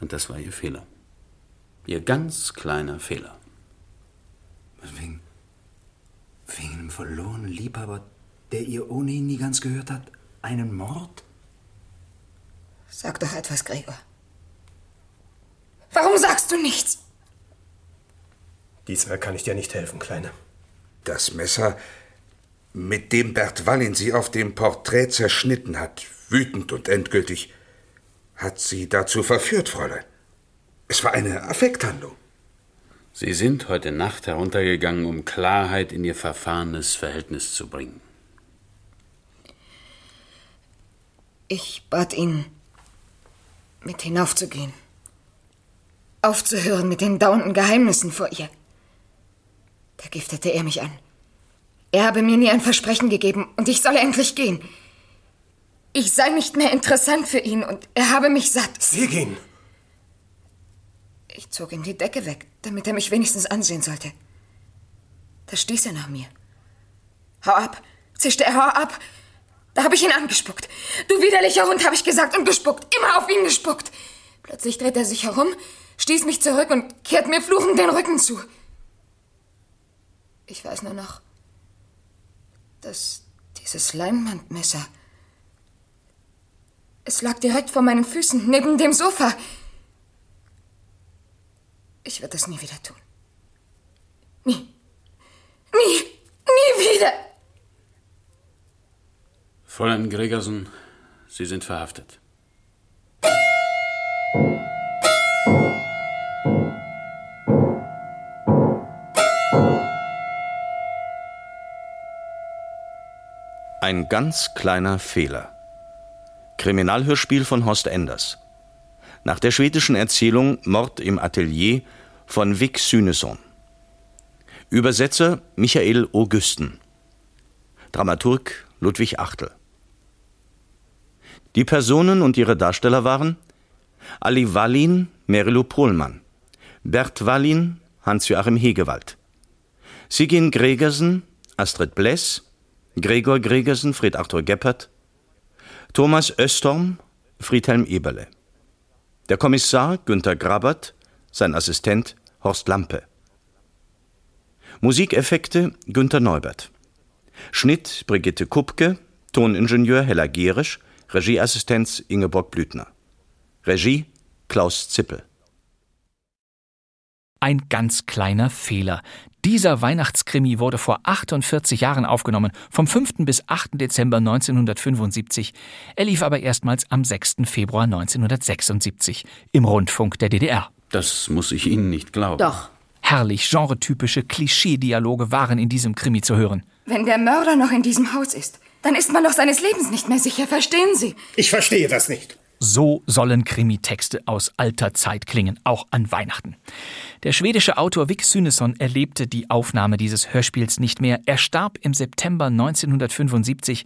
Und das war Ihr Fehler. Ihr ganz kleiner Fehler. Wegen, wegen einem verlorenen Liebhaber, der ihr ohnehin nie ganz gehört hat, einen Mord? Sag doch etwas, Gregor. Warum sagst du nichts? Diesmal kann ich dir nicht helfen, Kleine. Das Messer, mit dem Bert Wallin sie auf dem Porträt zerschnitten hat, wütend und endgültig, hat sie dazu verführt, Fräulein. Es war eine Affekthandlung. Sie sind heute Nacht heruntergegangen, um Klarheit in Ihr verfahrenes Verhältnis zu bringen. Ich bat ihn, mit hinaufzugehen. Aufzuhören mit den dauernden Geheimnissen vor ihr. Da giftete er mich an. Er habe mir nie ein Versprechen gegeben und ich solle endlich gehen. Ich sei nicht mehr interessant für ihn und er habe mich satt. Sie gehen. Ich zog ihm die Decke weg, damit er mich wenigstens ansehen sollte. Da stieß er nach mir. Hau ab, zischte er, hau ab. Da habe ich ihn angespuckt. Du widerlicher Hund, habe ich gesagt und gespuckt. Immer auf ihn gespuckt. Plötzlich dreht er sich herum, stieß mich zurück und kehrt mir fluchend den Rücken zu. Ich weiß nur noch, dass dieses Leinwandmesser. Es lag direkt vor meinen Füßen, neben dem Sofa. Ich werde das nie wieder tun. Nie. Nie. Nie wieder. Fräulein Gregersen, Sie sind verhaftet. Ein ganz kleiner Fehler. Kriminalhörspiel von Horst Enders. Nach der schwedischen Erzählung Mord im Atelier von Vic Süneson. Übersetzer Michael Augusten. Dramaturg Ludwig Achtel. Die Personen und ihre Darsteller waren Ali Wallin, Merilu Pohlmann. Bert Wallin, Hans-Joachim Hegewald. Sigin Gregersen, Astrid Bless. Gregor Gregersen, Fred Arthur Geppert. Thomas Östorm, Friedhelm Eberle. Der Kommissar Günter Grabert, sein Assistent Horst Lampe. Musikeffekte Günter Neubert. Schnitt Brigitte Kupke, Toningenieur Hella Gerisch, Regieassistenz Ingeborg Blüthner. Regie Klaus Zippel. Ein ganz kleiner Fehler. Dieser Weihnachtskrimi wurde vor 48 Jahren aufgenommen, vom 5. bis 8. Dezember 1975. Er lief aber erstmals am 6. Februar 1976 im Rundfunk der DDR. Das muss ich Ihnen nicht glauben. Doch. Herrlich genretypische Klischee-Dialoge waren in diesem Krimi zu hören. Wenn der Mörder noch in diesem Haus ist, dann ist man doch seines Lebens nicht mehr sicher, verstehen Sie? Ich verstehe das nicht. So sollen Krimitexte aus alter Zeit klingen, auch an Weihnachten. Der schwedische Autor Vic Synesson erlebte die Aufnahme dieses Hörspiels nicht mehr. Er starb im September 1975.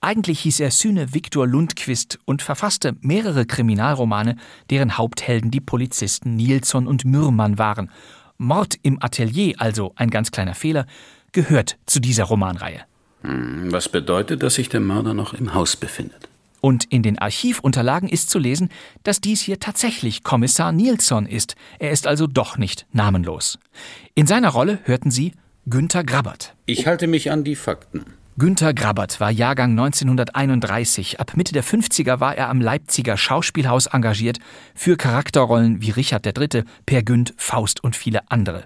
Eigentlich hieß er Syne Viktor Lundquist und verfasste mehrere Kriminalromane, deren Haupthelden die Polizisten Nilsson und Mürmann waren. Mord im Atelier, also ein ganz kleiner Fehler, gehört zu dieser Romanreihe. Hm, was bedeutet, dass sich der Mörder noch im Haus befindet? Und in den Archivunterlagen ist zu lesen, dass dies hier tatsächlich Kommissar Nilsson ist. Er ist also doch nicht namenlos. In seiner Rolle hörten Sie Günther Grabbert. Ich halte mich an die Fakten. Günther Grabbert war Jahrgang 1931. Ab Mitte der 50er war er am Leipziger Schauspielhaus engagiert für Charakterrollen wie Richard III., Per Günd, Faust und viele andere.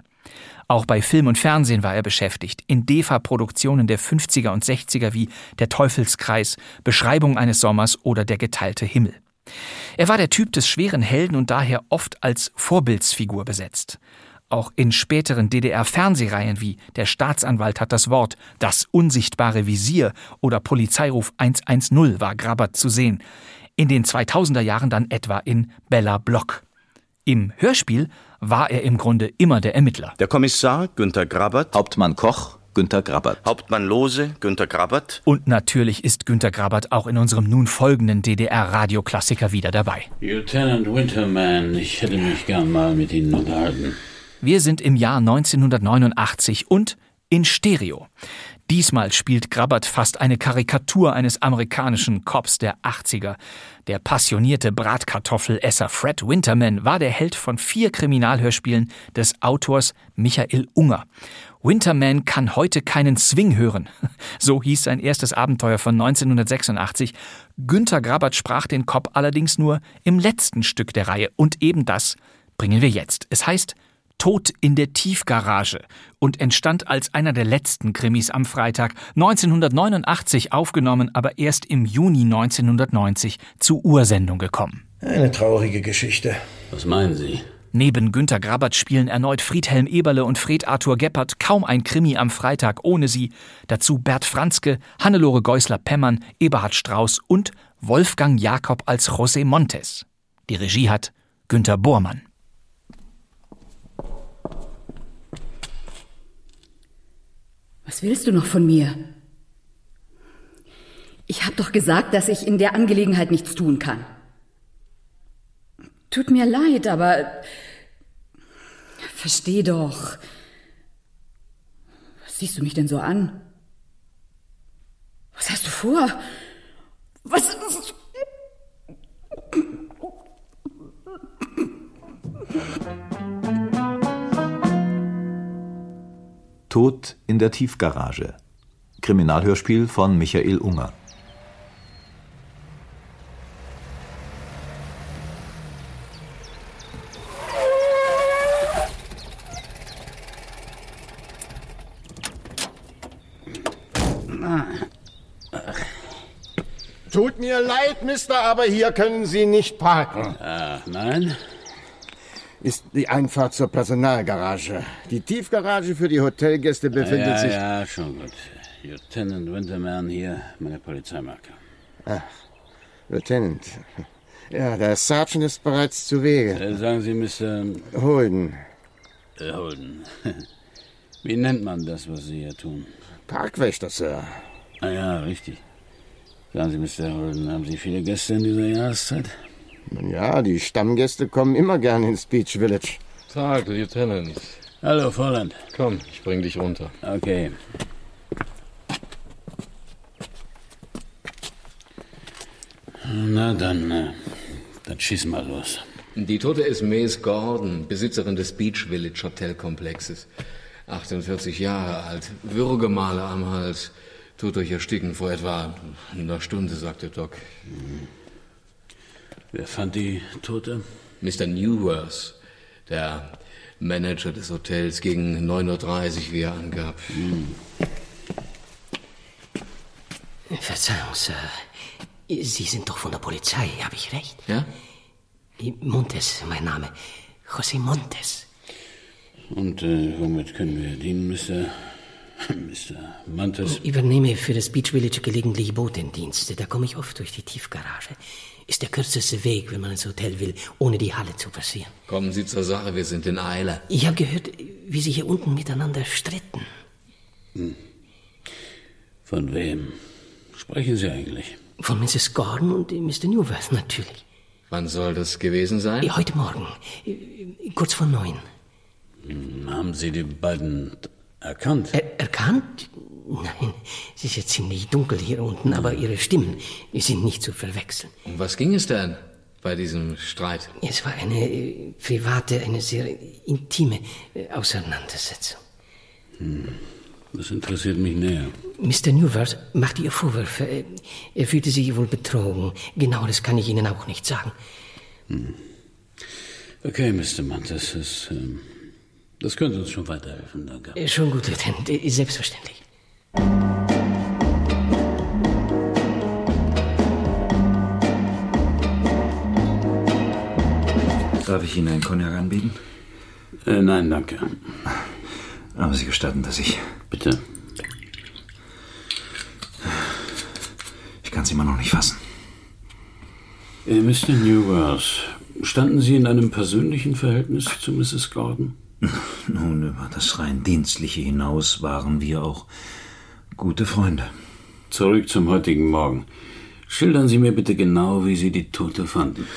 Auch bei Film und Fernsehen war er beschäftigt, in DEFA-Produktionen der 50er und 60er wie Der Teufelskreis, Beschreibung eines Sommers oder Der geteilte Himmel. Er war der Typ des schweren Helden und daher oft als Vorbildsfigur besetzt. Auch in späteren DDR-Fernsehreihen wie Der Staatsanwalt hat das Wort, Das unsichtbare Visier oder Polizeiruf 110 war Grabbert zu sehen. In den 2000er Jahren dann etwa in Bella Block. Im Hörspiel war er im Grunde immer der Ermittler. Der Kommissar Günter Grabbert. Hauptmann Koch Günter Grabbert. Hauptmann Lose Günter Grabbert. Und natürlich ist Günter Grabbert auch in unserem nun folgenden DDR-Radioklassiker wieder dabei. Lieutenant Winterman, ich hätte mich gern mal mit Ihnen unterhalten. Wir sind im Jahr 1989 und in Stereo. Diesmal spielt Grabbert fast eine Karikatur eines amerikanischen Cops der 80er. Der passionierte Bratkartoffelesser Fred Winterman war der Held von vier Kriminalhörspielen des Autors Michael Unger. Winterman kann heute keinen Swing hören. So hieß sein erstes Abenteuer von 1986. Günther Grabbert sprach den Cop allerdings nur im letzten Stück der Reihe. Und eben das bringen wir jetzt. Es heißt Tod in der Tiefgarage und entstand als einer der letzten Krimis am Freitag 1989 aufgenommen, aber erst im Juni 1990 zur Ursendung gekommen. Eine traurige Geschichte. Was meinen Sie? Neben Günter Grabbert spielen erneut Friedhelm Eberle und Fred Arthur Geppert kaum ein Krimi am Freitag ohne sie. Dazu Bert Franzke, Hannelore Geusler-Pemmern, Eberhard Strauß und Wolfgang Jakob als José Montes. Die Regie hat Günter Bormann. Was willst du noch von mir? Ich habe doch gesagt, dass ich in der Angelegenheit nichts tun kann. Tut mir leid, aber versteh doch. Was siehst du mich denn so an? Was hast du vor? Was? Tod in der Tiefgarage. Kriminalhörspiel von Michael Unger. Tut mir leid, Mister, aber hier können Sie nicht parken. Ah, nein? Ist die Einfahrt zur Personalgarage. Die Tiefgarage für die Hotelgäste befindet ja, sich. Ja, schon gut. Lieutenant Winterman hier, meine Polizeimarke. Ach, Lieutenant. Ja, der Sergeant ist bereits zu Wege. Äh, sagen Sie, Mr. Holden. Äh, Holden. Wie nennt man das, was Sie hier tun? Parkwächter, Sir. Ah ja, richtig. Sagen Sie, Mr. Holden, haben Sie viele Gäste in dieser Jahreszeit? Nun ja, die Stammgäste kommen immer gern ins Beach Village. Tag, Lieutenant. Hallo, Volland. Komm, ich bring dich runter. Okay. Na dann, äh, dann schieß mal los. Die Tote ist Mace Gordon, Besitzerin des Beach Village Hotelkomplexes. 48 Jahre alt, Würgemale am Hals, tot durch Ersticken vor etwa einer Stunde, sagte Doc. Wer fand die Tote? Mr. Newworth, der Manager des Hotels, gegen 9.30 Uhr, wie er angab. Verzeihung, Sir. Sie sind doch von der Polizei, habe ich recht? Ja? Montes, mein Name. José Montes. Und äh, womit können wir dienen, Mr. Mr. Montes? Ich übernehme für das Beach Village gelegentlich Botendienste. Da komme ich oft durch die Tiefgarage. Ist der kürzeste Weg, wenn man ins Hotel will, ohne die Halle zu passieren. Kommen Sie zur Sache, wir sind in Eile. Ich habe gehört, wie Sie hier unten miteinander stritten. Hm. Von wem sprechen Sie eigentlich? Von Mrs. Gordon und Mr. Newworth natürlich. Wann soll das gewesen sein? Heute Morgen, kurz vor neun. Hm, Haben Sie die beiden erkannt? Er erkannt? Nein, es ist jetzt ziemlich dunkel hier unten, aber ihre Stimmen sind nicht zu verwechseln. Um was ging es denn bei diesem Streit? Es war eine äh, private, eine sehr intime äh, Auseinandersetzung. Hm. Das interessiert mich näher. Mr. Newworth machte ihr Vorwürfe. Er- Er fühlte sich wohl betrogen. Genau das kann ich Ihnen auch nicht sagen. Hm. Okay, Mr. Montes, das, ähm, das könnte uns schon weiterhelfen, danke. Äh, Schon gut, Lieutenant. Äh, Selbstverständlich. Darf ich Ihnen einen Cognac anbieten? Äh, nein, danke. Aber Sie gestatten, dass ich. Bitte. Ich kann es immer noch nicht fassen. Äh, Mr. Newworth, standen Sie in einem persönlichen Verhältnis zu Mrs. Gordon? Nun, über das rein Dienstliche hinaus waren wir auch gute Freunde. Zurück zum heutigen Morgen. Schildern Sie mir bitte genau, wie Sie die Tote fanden.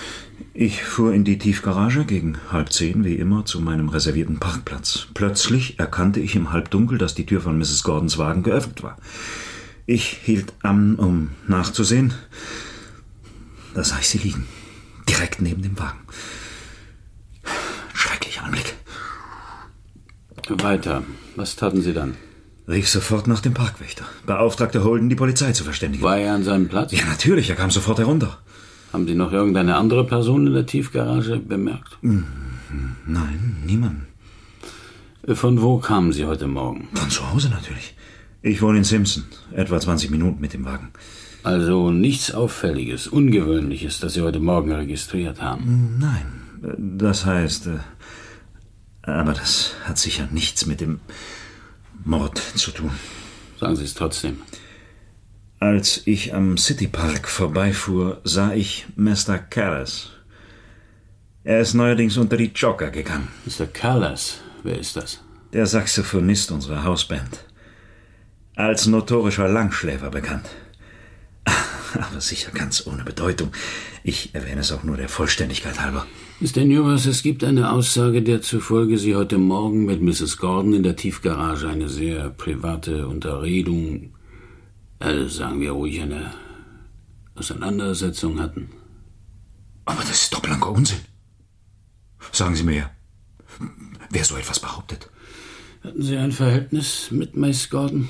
Ich fuhr in die Tiefgarage gegen halb zehn, wie immer, zu meinem reservierten Parkplatz. Plötzlich erkannte ich im Halbdunkel, dass die Tür von Mrs. Gordons Wagen geöffnet war. Ich hielt an, um nachzusehen. Da sah ich sie liegen. Direkt neben dem Wagen. Schrecklicher Anblick. Weiter. Was taten Sie dann? Rief sofort nach dem Parkwächter. Beauftragte Holden, die Polizei zu verständigen. War er an seinem Platz? Ja, natürlich. Er kam sofort herunter. Haben Sie noch irgendeine andere Person in der Tiefgarage bemerkt? Hm, Nein, niemand. Von wo kamen Sie heute Morgen? Von zu Hause natürlich. Ich wohne in Simpson. Etwa 20 Minuten mit dem Wagen. Also nichts Auffälliges, Ungewöhnliches, das Sie heute Morgen registriert haben. Nein, das heißt, äh, aber das hat sicher nichts mit dem Mord zu tun. Sagen Sie es trotzdem. Als ich am City Park vorbeifuhr, sah ich Mr. Callas. Er ist neuerdings unter die Jogger gegangen. Mr. Callas, wer ist das? Der Saxophonist unserer Hausband. Als notorischer Langschläfer bekannt. Aber sicher ganz ohne Bedeutung. Ich erwähne es auch nur der Vollständigkeit halber. Mr. Newworth, es gibt eine Aussage, der zufolge Sie heute Morgen mit Mrs. Gordon in der Tiefgarage eine sehr private Unterredung, äh, sagen wir ruhig eine Auseinandersetzung hatten. Aber das ist doch blanker Unsinn. Sagen Sie mir, wer so etwas behauptet? Hatten Sie ein Verhältnis mit Miss Gordon?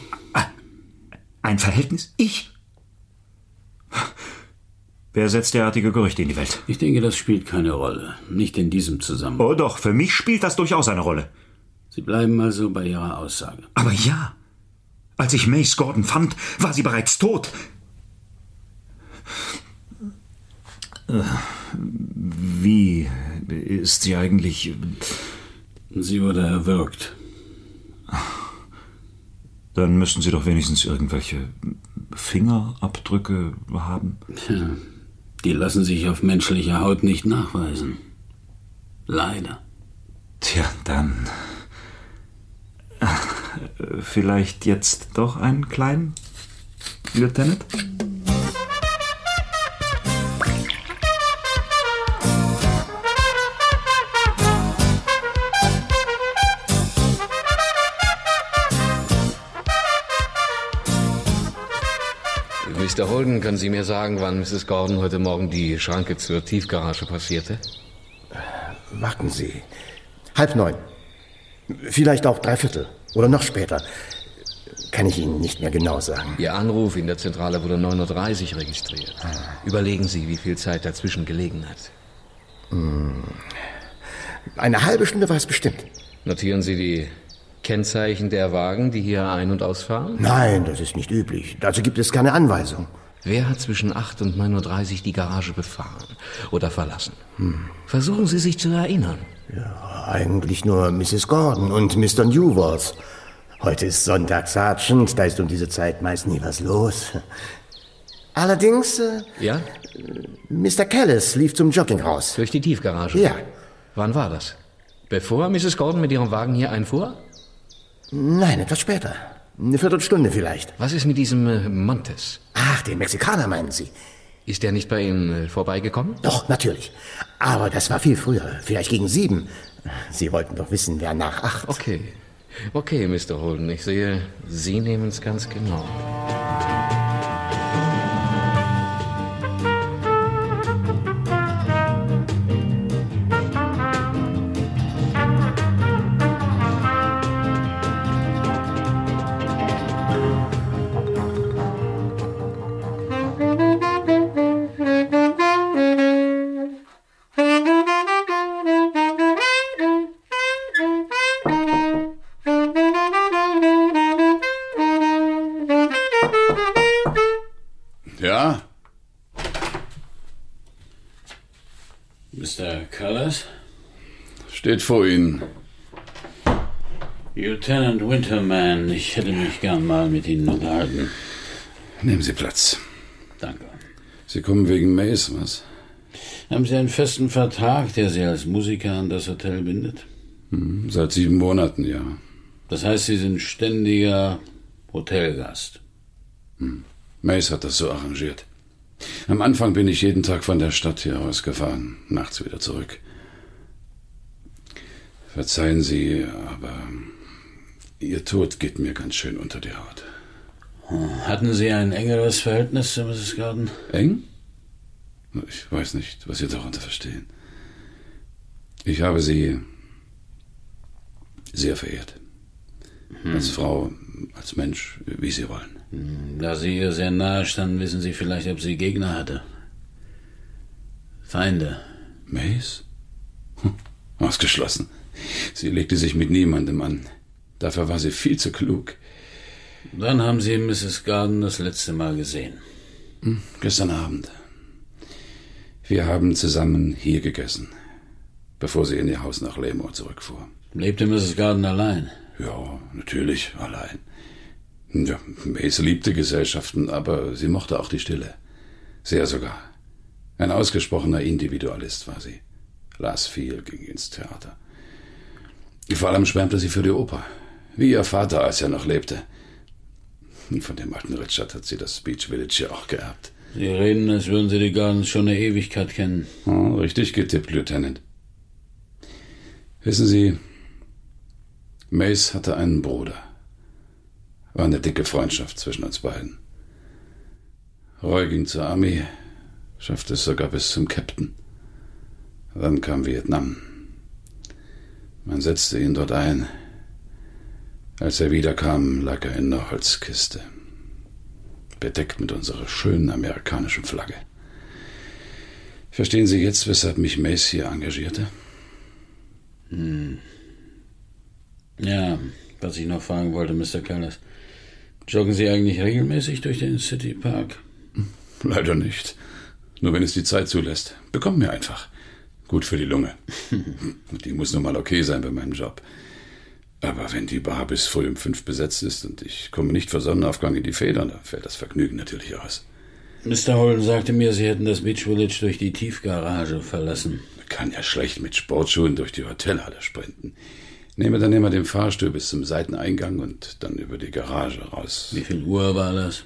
Ein Verhältnis? Ich? Wer setzt derartige Gerüchte in die Welt? Ich denke, das spielt keine Rolle. Nicht in diesem Zusammenhang. Oh doch, für mich spielt das durchaus eine Rolle. Sie bleiben also bei Ihrer Aussage. Aber ja, als ich Mace Gordon fand, war sie bereits tot. Wie ist sie eigentlich? Sie wurde erwürgt. Dann müssten Sie doch wenigstens irgendwelche Fingerabdrücke haben. Tja, die lassen sich auf menschlicher Haut nicht nachweisen. Leider. Tja, dann. Vielleicht jetzt doch einen kleinen, Lieutenant? Mr. Holden, können Sie mir sagen, wann Mrs. Gordon heute Morgen die Schranke zur Tiefgarage passierte? Warten Sie. Halb neun. Vielleicht auch drei Viertel. Oder noch später. Kann ich Ihnen nicht mehr genau sagen. Ihr Anruf in der Zentrale wurde 9.30 Uhr registriert. Überlegen Sie, wie viel Zeit dazwischen gelegen hat. Hm. Eine halbe Stunde war es bestimmt. Notieren Sie die Kennzeichen der Wagen, die hier ein- und ausfahren? Nein, das ist nicht üblich. Dazu gibt es keine Anweisung. Wer hat zwischen 8 und 9.30 Uhr die Garage befahren oder verlassen? Hm. Versuchen Sie sich zu erinnern. Ja, eigentlich nur Mrs. Gordon und Mr. Newworth. Heute ist Sonntag, Sergeant. Da ist um diese Zeit meist nie was los. Allerdings, äh, Ja? Mr. Callis lief zum Jogging raus. Durch die Tiefgarage? Ja. Wann war das? Bevor Mrs. Gordon mit ihrem Wagen hier einfuhr? Nein, etwas später. Eine Viertelstunde vielleicht. Was ist mit diesem äh, Montes? Ach, den Mexikaner meinen Sie? Ist er nicht bei Ihnen äh, vorbeigekommen? Doch, natürlich. Aber das war viel früher. Vielleicht gegen sieben. Sie wollten doch wissen, wer nach acht. Okay. Okay, Mr. Holden, ich sehe, Sie nehmen es ganz genau. Steht vor Ihnen. Lieutenant Winterman, ich hätte mich gern mal mit Ihnen unterhalten. Nehmen Sie Platz. Danke. Sie kommen wegen Mace, was? Haben Sie einen festen Vertrag, der Sie als Musiker an das Hotel bindet? Hm, seit sieben Monaten, ja. Das heißt, Sie sind ständiger Hotelgast. Hm. Mace hat das so arrangiert. Am Anfang bin ich jeden Tag von der Stadt hier ausgefahren, nachts wieder zurück. Verzeihen Sie, aber Ihr Tod geht mir ganz schön unter die Haut. Hatten Sie ein engeres Verhältnis zu Mrs. Gordon? Eng? Ich weiß nicht, was Sie darunter verstehen. Ich habe sie sehr verehrt. Hm. Als Frau, als Mensch, wie Sie wollen. Hm, Da Sie ihr sehr nahe standen, wissen Sie vielleicht, ob sie Gegner hatte. Feinde. Mace? Hm, Ausgeschlossen. Sie legte sich mit niemandem an. Dafür war sie viel zu klug. Wann haben Sie Mrs. Garden das letzte Mal gesehen? Hm, Gestern Abend. Wir haben zusammen hier gegessen, bevor sie in ihr Haus nach Lamore zurückfuhr. Lebte Mrs. Garden allein? Ja, natürlich, allein. Ja, Mace liebte Gesellschaften, aber sie mochte auch die Stille. Sehr sogar. Ein ausgesprochener Individualist war sie. Las viel, ging ins Theater. Vor allem schwärmte sie für die Oper. Wie ihr Vater, als er noch lebte. Von dem alten Richard hat sie das Beach Village ja auch geerbt. Sie reden, als würden Sie die Gardens schon eine Ewigkeit kennen. Oh, richtig getippt, Lieutenant. Wissen Sie, Mace hatte einen Bruder. War eine dicke Freundschaft zwischen uns beiden. Roy ging zur Armee, schaffte es sogar bis zum Captain. Dann kam Vietnam. Man setzte ihn dort ein. Als er wiederkam, lag er in der Holzkiste, bedeckt mit unserer schönen amerikanischen Flagge. Verstehen Sie jetzt, weshalb mich Mace hier engagierte? Hm. Ja, was ich noch fragen wollte, Mr. Callis. Joggen Sie eigentlich regelmäßig durch den City Park? Leider nicht. Nur wenn es die Zeit zulässt. Bekommt mir einfach. Gut für die Lunge. die muss nun mal okay sein bei meinem Job. Aber wenn die Bar bis früh um fünf besetzt ist und ich komme nicht vor Sonnenaufgang in die Federn, dann fällt das Vergnügen natürlich aus. Mr. Holden sagte mir, Sie hätten das Beach Village durch die Tiefgarage verlassen. Man kann ja schlecht mit Sportschuhen durch die Hotelhalle sprinten. Nehme dann immer den Fahrstuhl bis zum Seiteneingang und dann über die Garage raus. Wie viel Uhr war das?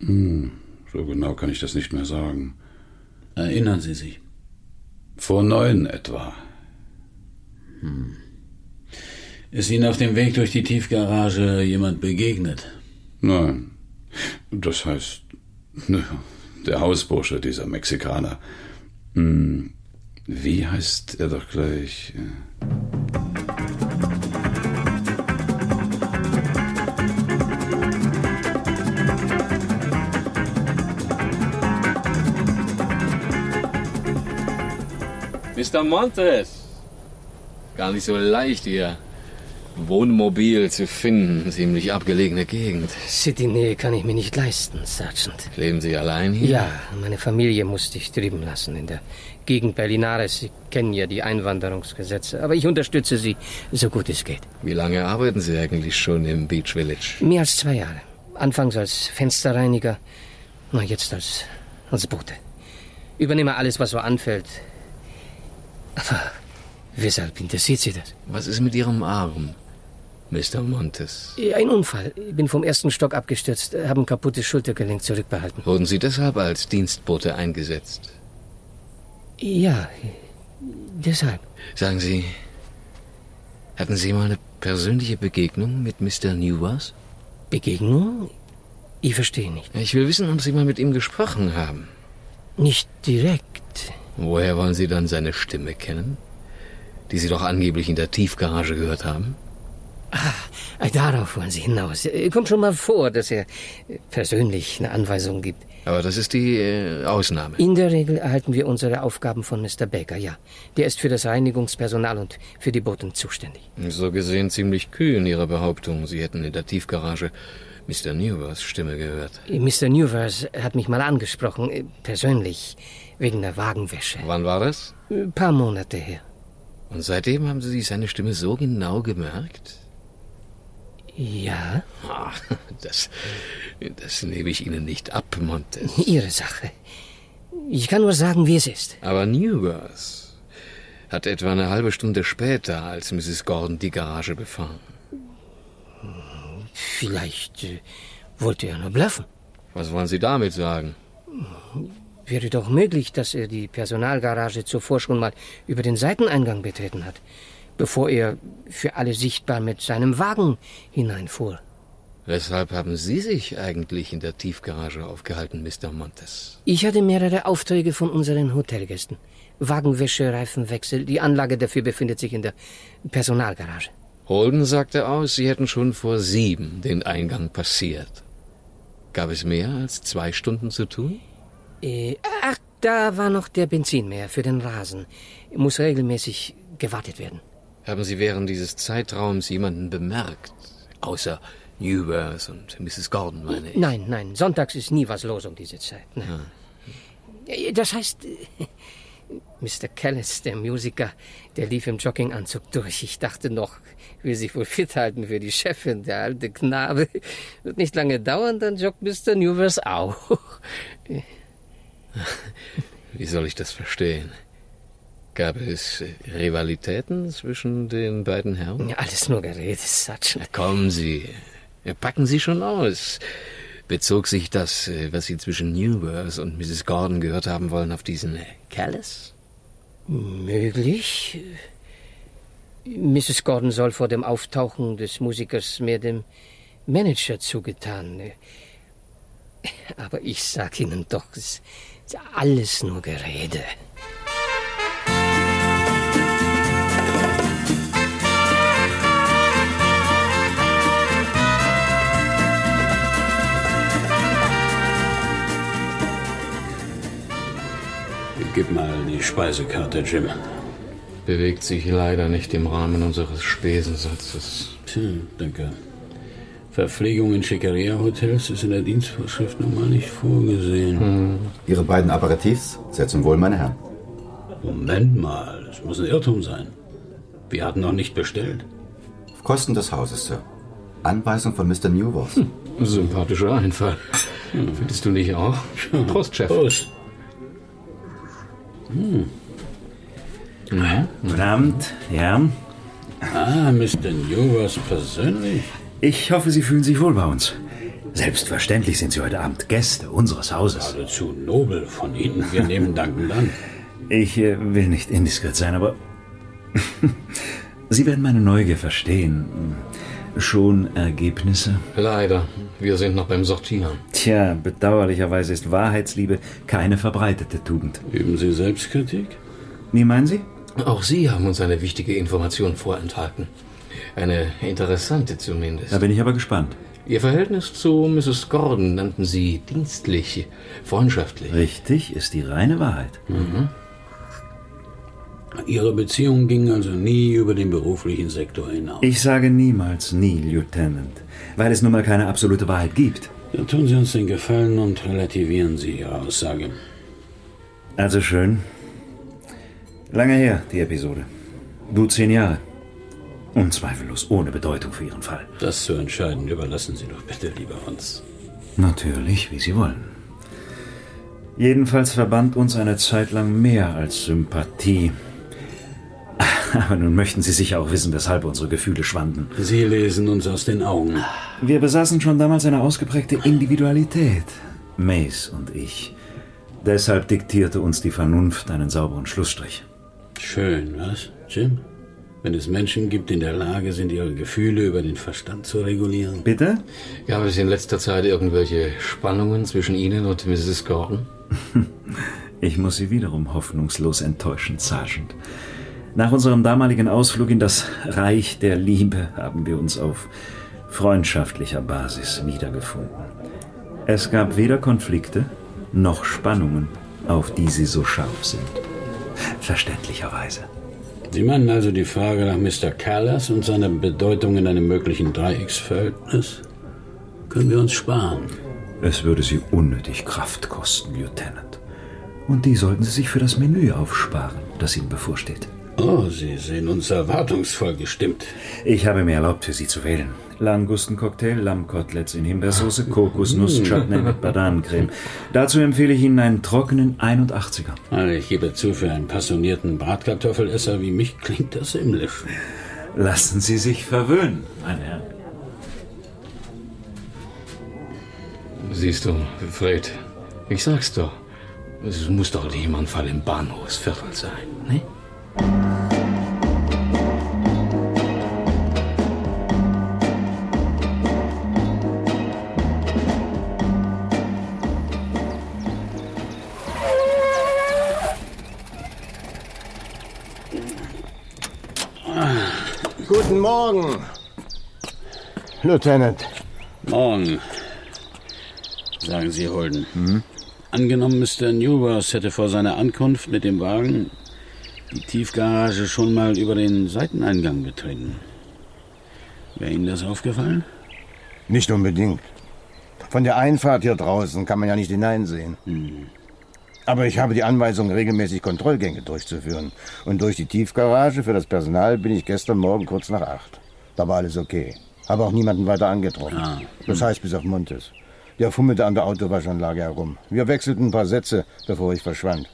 Hm, so genau kann ich das nicht mehr sagen. Erinnern Sie sich? Vor neun etwa. Hm. Ist Ihnen auf dem Weg durch die Tiefgarage jemand begegnet? Nein. Das heißt, Der Hausbursche, dieser Mexikaner. Hm, wie heißt er doch gleich? Mr. Montes! Gar nicht so leicht, Ihr Wohnmobil zu finden. Ziemlich abgelegene Gegend. City-Nähe kann ich mir nicht leisten, Sergeant. Leben Sie allein hier? Ja, meine Familie musste ich drüben lassen, in der Gegend Berlinares. Sie kennen ja die Einwanderungsgesetze, aber ich unterstütze Sie, so gut es geht. Wie lange arbeiten Sie eigentlich schon im Beach Village? Mehr als zwei Jahre. Anfangs als Fensterreiniger, na jetzt als, als Bote. Übernehme alles, was so anfällt. Aber weshalb interessiert Sie das? Was ist mit Ihrem Arm, Mr. Montes? Ein Unfall. Ich bin vom ersten Stock abgestürzt, habe ein kaputtes Schultergelenk zurückbehalten. Wurden Sie deshalb als Dienstbote eingesetzt? Ja, deshalb. Sagen Sie, hatten Sie mal eine persönliche Begegnung mit Mr. Newers? Begegnung? Ich verstehe nicht. Ich will wissen, ob Sie mal mit ihm gesprochen haben. Nicht direkt. Woher wollen Sie dann seine Stimme kennen? Die Sie doch angeblich in der Tiefgarage gehört haben? Ah, darauf wollen Sie hinaus. Kommt schon mal vor, dass er persönlich eine Anweisung gibt. Aber das ist die äh, Ausnahme. In der Regel erhalten wir unsere Aufgaben von Mr. Baker, ja. Der ist für das Reinigungspersonal und für die Boten zuständig. So gesehen ziemlich kühn Ihre Behauptung, Sie hätten in der Tiefgarage Mr. Newers Stimme gehört. Mr. Newers hat mich mal angesprochen, äh, persönlich, wegen der Wagenwäsche. Wann war das? Ein paar Monate her. Und seitdem haben Sie sich seine Stimme so genau gemerkt? Ja. Ah, das, das nehme ich Ihnen nicht ab, Montes. Ihre Sache. Ich kann nur sagen, wie es ist. Aber Newers hat etwa eine halbe Stunde später als Mrs. Gordon die Garage befahren. Vielleicht äh, wollte er nur bluffen. Was wollen Sie damit sagen? Wäre doch möglich, dass er die Personalgarage zuvor schon mal über den Seiteneingang betreten hat, bevor er für alle sichtbar mit seinem Wagen hineinfuhr. Weshalb haben Sie sich eigentlich in der Tiefgarage aufgehalten, Mr. Montes? Ich hatte mehrere Aufträge von unseren Hotelgästen. Wagenwäsche, Reifenwechsel. Die Anlage dafür befindet sich in der Personalgarage. Holden sagte aus, Sie hätten schon vor sieben den Eingang passiert. Gab es mehr als zwei Stunden zu tun? Äh, ach, da war noch der Benzinmäher für den Rasen. Muss regelmäßig gewartet werden. Haben Sie während dieses Zeitraums jemanden bemerkt? Außer Newers und Mrs. Gordon, meine ich. Nein, nein, sonntags ist nie was los um diese Zeit. Nein. Ah. Das heißt, äh, Mr. Callis, der Musiker, der lief im Jogginganzug durch. Ich dachte noch, will sich wohl fit halten für die Chefin, der alte Knabe. Wird nicht lange dauern, dann joggt Mr. Newers auch. Wie soll ich das verstehen? Gab es Rivalitäten zwischen den beiden Herren? Ja, alles nur Gerede, Sergeant. Kommen Sie, packen Sie schon aus. Bezog sich das, äh, was Sie zwischen Newburgh und Mrs. Gordon gehört haben wollen, auf diesen Callis? Möglich. Mrs. Gordon soll vor dem Auftauchen des Musikers mehr dem Manager zugetan. Aber ich sag Ihnen doch, es alles nur Gerede. Gib mal die Speisekarte, Jim. Bewegt sich leider nicht im Rahmen unseres Spesensatzes. Tja, danke. Verpflegung in Schickeria-Hotels ist in der Dienstvorschrift nun mal nicht vorgesehen. Hm. Ihre beiden Aperitifs sehr zum Wohl, meine Herren. Moment mal, das muss ein Irrtum sein. Wir hatten noch nicht bestellt. Auf Kosten des Hauses, Sir. Anweisung von Mr. Newworth. Hm. Sympathischer Einfall. Hm. Findest du nicht auch? Prost, Chef. Prost. Hm. Ja. Guten Abend, ja. Ah, Mr. Newers persönlich. Ich hoffe, Sie fühlen sich wohl bei uns. Selbstverständlich sind Sie heute Abend Gäste unseres Hauses. Geradezu nobel von Ihnen. Wir nehmen dankend an. Ich äh, will nicht indiskret sein, aber Sie werden meine Neugier verstehen. Schon Ergebnisse? Leider. Wir sind noch beim Sortieren. Tja, bedauerlicherweise ist Wahrheitsliebe keine verbreitete Tugend. Üben Sie Selbstkritik? Wie meinen Sie? Auch Sie haben uns eine wichtige Information vorenthalten. Eine interessante zumindest. Da bin ich aber gespannt. Ihr Verhältnis zu Mrs. Gordon nannten Sie dienstlich, freundschaftlich. Richtig, ist die reine Wahrheit. Mhm. Ihre Beziehung ging also nie über den beruflichen Sektor hinaus. Ich sage niemals nie, Lieutenant, weil es nun mal keine absolute Wahrheit gibt. Dann tun Sie uns den Gefallen und relativieren Sie Ihre Aussage. Also schön. Lange her, die Episode. Gut zehn Jahre. Unzweifellos ohne Bedeutung für Ihren Fall. Das zu entscheiden überlassen Sie doch bitte lieber uns. Natürlich, wie Sie wollen. Jedenfalls verband uns eine Zeit lang mehr als Sympathie. Aber nun möchten Sie sicher auch wissen, weshalb unsere Gefühle schwanden. Sie lesen uns aus den Augen. Wir besaßen schon damals eine ausgeprägte Individualität. Mace und ich. Deshalb diktierte uns die Vernunft einen sauberen Schlussstrich. Schön, was, Jim? Wenn es Menschen gibt, die in der Lage sind, ihre Gefühle über den Verstand zu regulieren. Bitte? Gab es in letzter Zeit irgendwelche Spannungen zwischen Ihnen und Mrs. Gordon? Ich muss Sie wiederum hoffnungslos enttäuschen, Sergeant. Nach unserem damaligen Ausflug in das Reich der Liebe haben wir uns auf freundschaftlicher Basis wiedergefunden. Es gab weder Konflikte noch Spannungen, auf die Sie so scharf sind. Verständlicherweise. Sie meinen also die Frage nach Mr. Callas und seiner Bedeutung in einem möglichen Dreiecksverhältnis? Können wir uns sparen? Es würde Sie unnötig Kraft kosten, Lieutenant. Und die sollten Sie sich für das Menü aufsparen, das Ihnen bevorsteht. Oh, Sie sehen uns erwartungsvoll gestimmt. Ich habe mir erlaubt, für Sie zu wählen. Langustencocktail, Lammkoteletts in Himbeersoße, Kokosnuss-Chutney mit Bananencreme. Dazu empfehle ich Ihnen einen trockenen 81er. Also ich gebe zu, für einen passionierten Bratkartoffelesser wie mich klingt das himmlisch. Lassen Sie sich verwöhnen, mein Herr. Siehst du, Fred, ich sag's doch. Es muss doch jemand Fall im Bahnhofsviertel sein, ne? Guten Morgen, Lieutenant. Morgen. Sagen Sie, Holden. Angenommen, Mr. Newworth hätte vor seiner Ankunft mit dem Wagen die Tiefgarage schon mal über den Seiteneingang betreten. Wäre Ihnen das aufgefallen? Nicht unbedingt. Von der Einfahrt hier draußen kann man ja nicht hineinsehen. Aber ich habe die Anweisung, regelmäßig Kontrollgänge durchzuführen. Und durch die Tiefgarage für das Personal bin ich gestern Morgen kurz nach acht. Da war alles okay. Habe auch niemanden weiter angetroffen. Ah. Das heißt bis auf Montes. Der fummelte an der Autowaschanlage herum. Wir wechselten ein paar Sätze, bevor ich verschwand.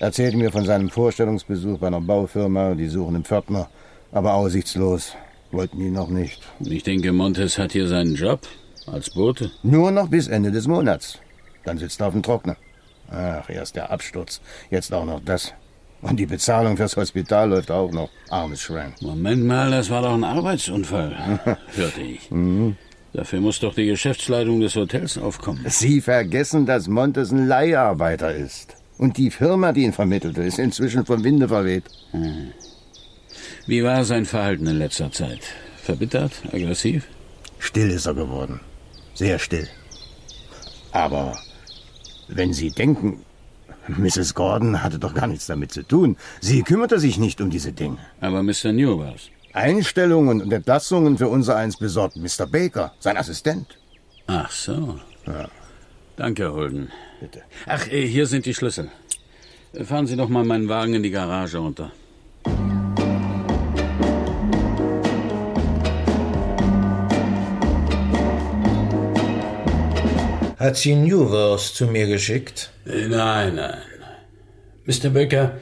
Erzählte mir von seinem Vorstellungsbesuch bei einer Baufirma, die suchen einen Pförtner. Aber aussichtslos. Wollten ihn noch nicht. Ich denke, Montes hat hier seinen Job als Bote. Nur noch bis Ende des Monats. Dann sitzt er auf dem Trockner. Ach, erst der Absturz, jetzt auch noch das. Und die Bezahlung fürs Hospital läuft auch noch. Armes Schwein. Moment mal, das war doch ein Arbeitsunfall, hörte ich. Mhm. Dafür muss doch die Geschäftsleitung des Hotels aufkommen. Sie vergessen, dass Montes ein Leiharbeiter ist. Und die Firma, die ihn vermittelte, ist inzwischen vom Winde verweht. Hm. Wie war sein Verhalten in letzter Zeit? Verbittert? Aggressiv? Still ist er geworden. Sehr still. Aber wenn Sie denken, Mrs. Gordon hatte doch gar nichts damit zu tun. Sie kümmerte sich nicht um diese Dinge. Aber Mr. Newhouse? Einstellungen und Entlassungen für unser eins besorgt Mr. Baker, sein Assistent. Ach so. Ja. Danke, Holden. Bitte. Ach, äh, hier sind die Schlüssel. Fahren Sie doch mal meinen Wagen in die Garage runter. Hat sie Newworth zu mir geschickt? Äh, Nein, nein. Mr. Baker,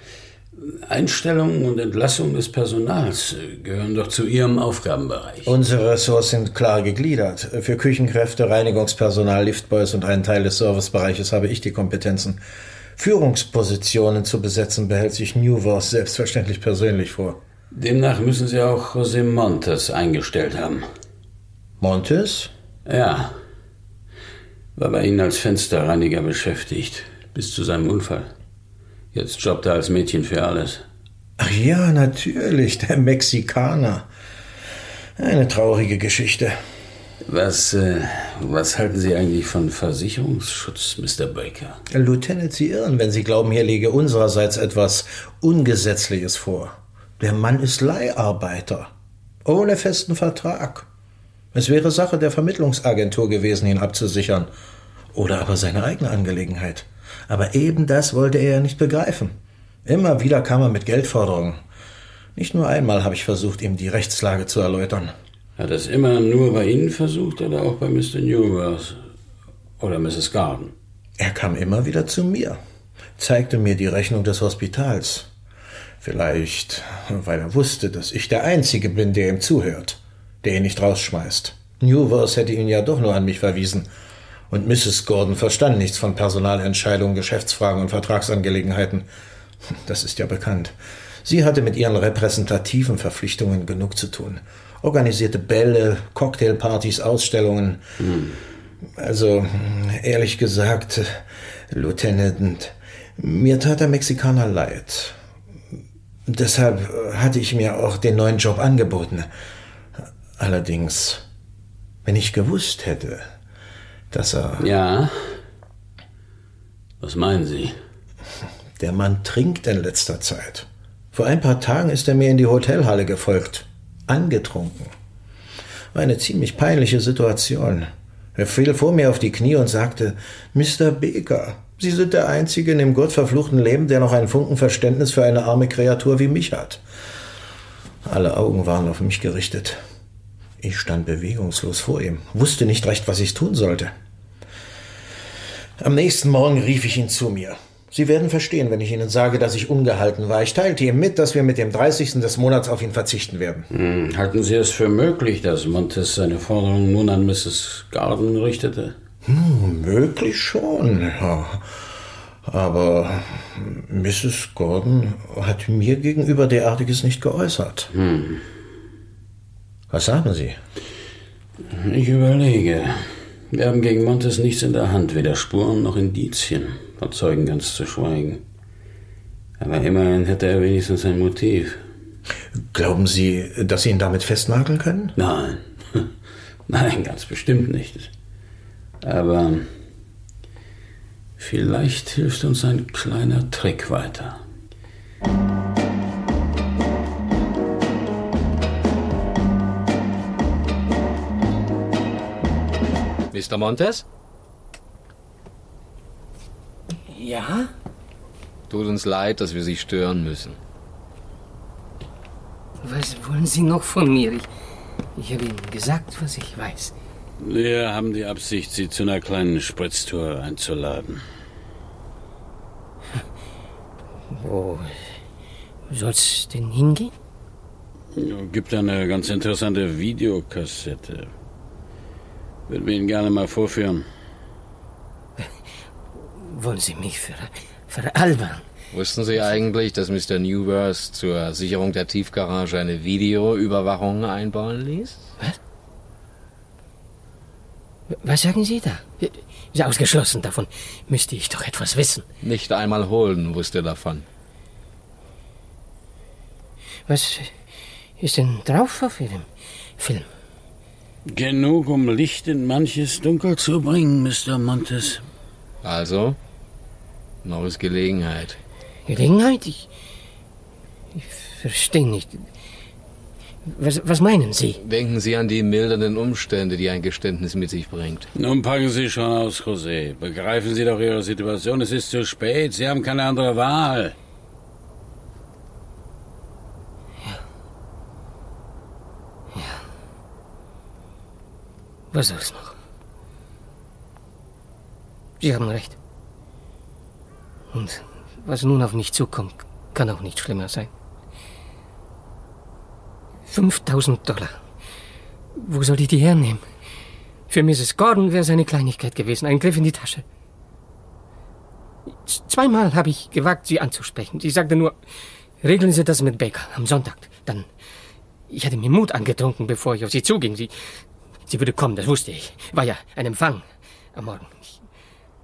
Einstellung und Entlassung des Personals äh, gehören doch zu Ihrem Aufgabenbereich. Unsere Ressorts sind klar gegliedert. Für Küchenkräfte, Reinigungspersonal, Liftboys und einen Teil des Servicebereiches habe ich die Kompetenzen. Führungspositionen zu besetzen behält sich Newworth selbstverständlich persönlich vor. Demnach müssen Sie auch José Montes eingestellt haben. Montes? Ja. War bei Ihnen als Fensterreiniger beschäftigt, bis zu seinem Unfall. Jetzt jobbt er als Mädchen für alles. Ach ja, natürlich, der Mexikaner. Eine traurige Geschichte. Was, äh, was halten Sie eigentlich von Versicherungsschutz, Mr. Baker? Lieutenant, Sie irren, wenn Sie glauben, hier liege unsererseits etwas Ungesetzliches vor. Der Mann ist Leiharbeiter. Ohne festen Vertrag. Es wäre Sache der Vermittlungsagentur gewesen, ihn abzusichern. Oder aber seine eigene Angelegenheit. Aber eben das wollte er ja nicht begreifen. Immer wieder kam er mit Geldforderungen. Nicht nur einmal habe ich versucht, ihm die Rechtslage zu erläutern. Hat er es immer nur bei Ihnen versucht oder auch bei Mr. Newworth oder Mrs. Garden? Er kam immer wieder zu mir, zeigte mir die Rechnung des Hospitals. Vielleicht, weil er wusste, dass ich der Einzige bin, der ihm zuhört, der ihn nicht rausschmeißt. Newworth hätte ihn ja doch nur an mich verwiesen. Und Mrs. Gordon verstand nichts von Personalentscheidungen, Geschäftsfragen und Vertragsangelegenheiten. Das ist ja bekannt. Sie hatte mit ihren repräsentativen Verpflichtungen genug zu tun. Organisierte Bälle, Cocktailpartys, Ausstellungen. Hm. Also, ehrlich gesagt, Lieutenant, mir tat der Mexikaner leid. Deshalb hatte ich mir auch den neuen Job angeboten. Allerdings, wenn ich gewusst hätte, dass er. Ja. Was meinen Sie? Der Mann trinkt in letzter Zeit. Vor ein paar Tagen ist er mir in die Hotelhalle gefolgt. Angetrunken. War eine ziemlich peinliche Situation. Er fiel vor mir auf die Knie und sagte, Mr. Baker, Sie sind der Einzige in dem gottverfluchten Leben, der noch ein Funken Verständnis für eine arme Kreatur wie mich hat. Alle Augen waren auf mich gerichtet. Ich stand bewegungslos vor ihm, wusste nicht recht, was ich tun sollte. Am nächsten Morgen rief ich ihn zu mir. Sie werden verstehen, wenn ich Ihnen sage, dass ich ungehalten war. Ich teilte ihm mit, dass wir mit dem 30. des Monats auf ihn verzichten werden. Hm, halten Sie es für möglich, dass Montes seine Forderung nun an Mrs. Garden richtete? Hm, möglich schon, ja. Aber Mrs. Gordon hat mir gegenüber derartiges nicht geäußert. Hm. Was sagen Sie? Ich überlege. Wir haben gegen Montes nichts in der Hand, weder Spuren noch Indizien, von Zeugen ganz zu schweigen. Aber immerhin hätte er wenigstens ein Motiv. Glauben Sie, dass Sie ihn damit festnageln können? Nein. Nein, ganz bestimmt nicht. Aber vielleicht hilft uns ein kleiner Trick weiter. Mr. Montes? Ja? Tut uns leid, dass wir Sie stören müssen. Was wollen Sie noch von mir? Ich, ich habe Ihnen gesagt, was ich weiß. Wir haben die Absicht, Sie zu einer kleinen Spritztour einzuladen. Wo soll's denn hingehen? Gibt eine ganz interessante Videokassette. Würden wir Ihnen gerne mal vorführen. Wollen Sie mich ver veralbern? Wussten Sie eigentlich, dass Mr. Newworth zur Sicherung der Tiefgarage eine Videoüberwachung einbauen ließ? Was? Was sagen Sie da? Ist ausgeschlossen. Davon müsste ich doch etwas wissen. Nicht einmal Holden wusste davon. Was ist denn drauf auf Ihrem Film? Genug, um Licht in manches Dunkel zu bringen, Mr. Montes. Also? Noch ist Gelegenheit. Gelegenheit? Ich, ich verstehe nicht. Was, was meinen Sie? Denken Sie an die mildernden Umstände, die ein Geständnis mit sich bringt. Nun packen Sie schon aus, José. Begreifen Sie doch Ihre Situation. Es ist zu spät. Sie haben keine andere Wahl. Was soll's noch? Sie haben recht. Und was nun auf mich zukommt, kann auch nicht schlimmer sein. 5000 Dollar. Wo soll ich die hernehmen? Für Mrs. Gordon wäre es eine Kleinigkeit gewesen, ein Griff in die Tasche. Zweimal habe ich gewagt, sie anzusprechen. Sie sagte nur, regeln Sie das mit Baker am Sonntag. Dann, ich hatte mir Mut angetrunken, bevor ich auf sie zuging. Sie, Sie würde kommen, das wusste ich. War ja ein Empfang am Morgen.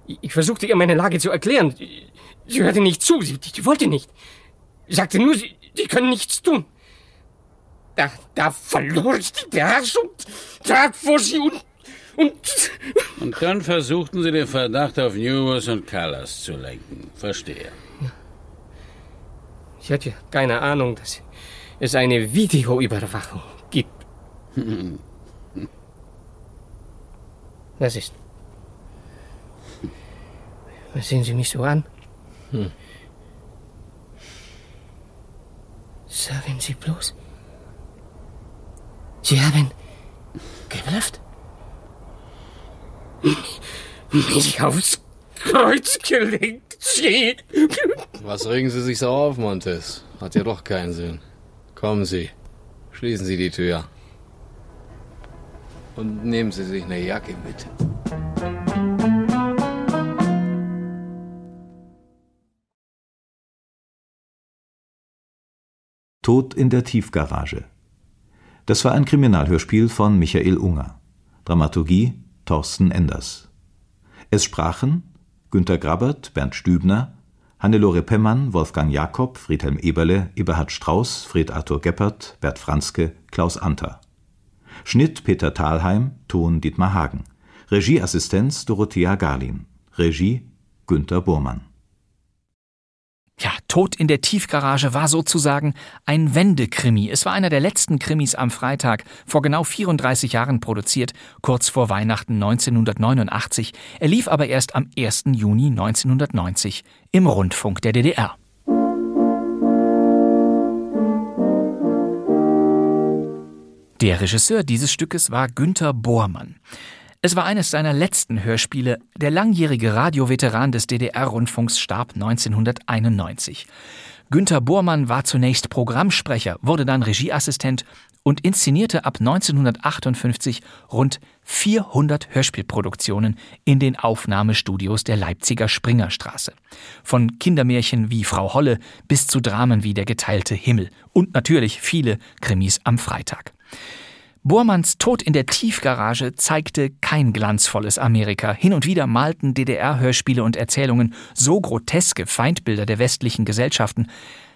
Ich, ich versuchte ihr meine Lage zu erklären. Sie hörte nicht zu, sie, sie wollte nicht. Sie sagte nur, sie, sie können nichts tun. Da, da verlor ich die Beherrschung, trat vor sie und, und... Und dann versuchten Sie den Verdacht auf Newers und Callas zu lenken. Verstehe. Ich hatte keine Ahnung, dass es eine Videoüberwachung gibt. Was ist? Was sehen Sie mich so an? Hm. Sagen Sie bloß. Sie haben geblufft? Mich aufs Kreuz gelegt, Sie. Was regen Sie sich so auf, Montes? Hat ja doch keinen Sinn. Kommen Sie. Schließen Sie die Tür. Und nehmen Sie sich eine Jacke mit. Tod in der Tiefgarage. Das war ein Kriminalhörspiel von Michael Unger. Dramaturgie Thorsten Enders. Es sprachen Günter Grabert, Bernd Stübner, Hannelore Pemmann, Wolfgang Jakob, Friedhelm Eberle, Eberhard Strauß, Fred Arthur Geppert, Bert Franzke, Klaus Anter. Schnitt Peter Thalheim, Ton Dietmar Hagen. Regieassistenz Dorothea Garlin. Regie Günter Burmann. Ja, Tod in der Tiefgarage war sozusagen ein Wendekrimi. Es war einer der letzten Krimis am Freitag, vor genau 34 Jahren produziert, kurz vor Weihnachten 1989. Er lief aber erst am 1. Juni 1990 im Rundfunk der DDR. Der Regisseur dieses Stückes war Günther Bormann. Es war eines seiner letzten Hörspiele. Der langjährige Radioveteran des DDR-Rundfunks starb 1991. Günther Bormann war zunächst Programmsprecher, wurde dann Regieassistent und inszenierte ab 1958 rund 400 Hörspielproduktionen in den Aufnahmestudios der Leipziger Springerstraße. Von Kindermärchen wie Frau Holle bis zu Dramen wie Der geteilte Himmel und natürlich viele Krimis am Freitag. Bormanns Tod in der Tiefgarage zeigte kein glanzvolles Amerika. Hin und wieder malten DDR-Hörspiele und Erzählungen so groteske Feindbilder der westlichen Gesellschaften,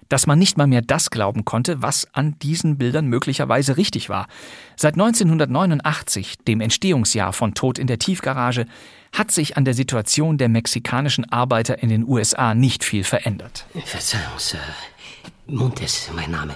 dass man nicht mal mehr das glauben konnte, was an diesen Bildern möglicherweise richtig war. Seit 1989, dem Entstehungsjahr von Tod in der Tiefgarage, hat sich an der Situation der mexikanischen Arbeiter in den USA nicht viel verändert. Verzeihung, Sir. Montes, mein Name.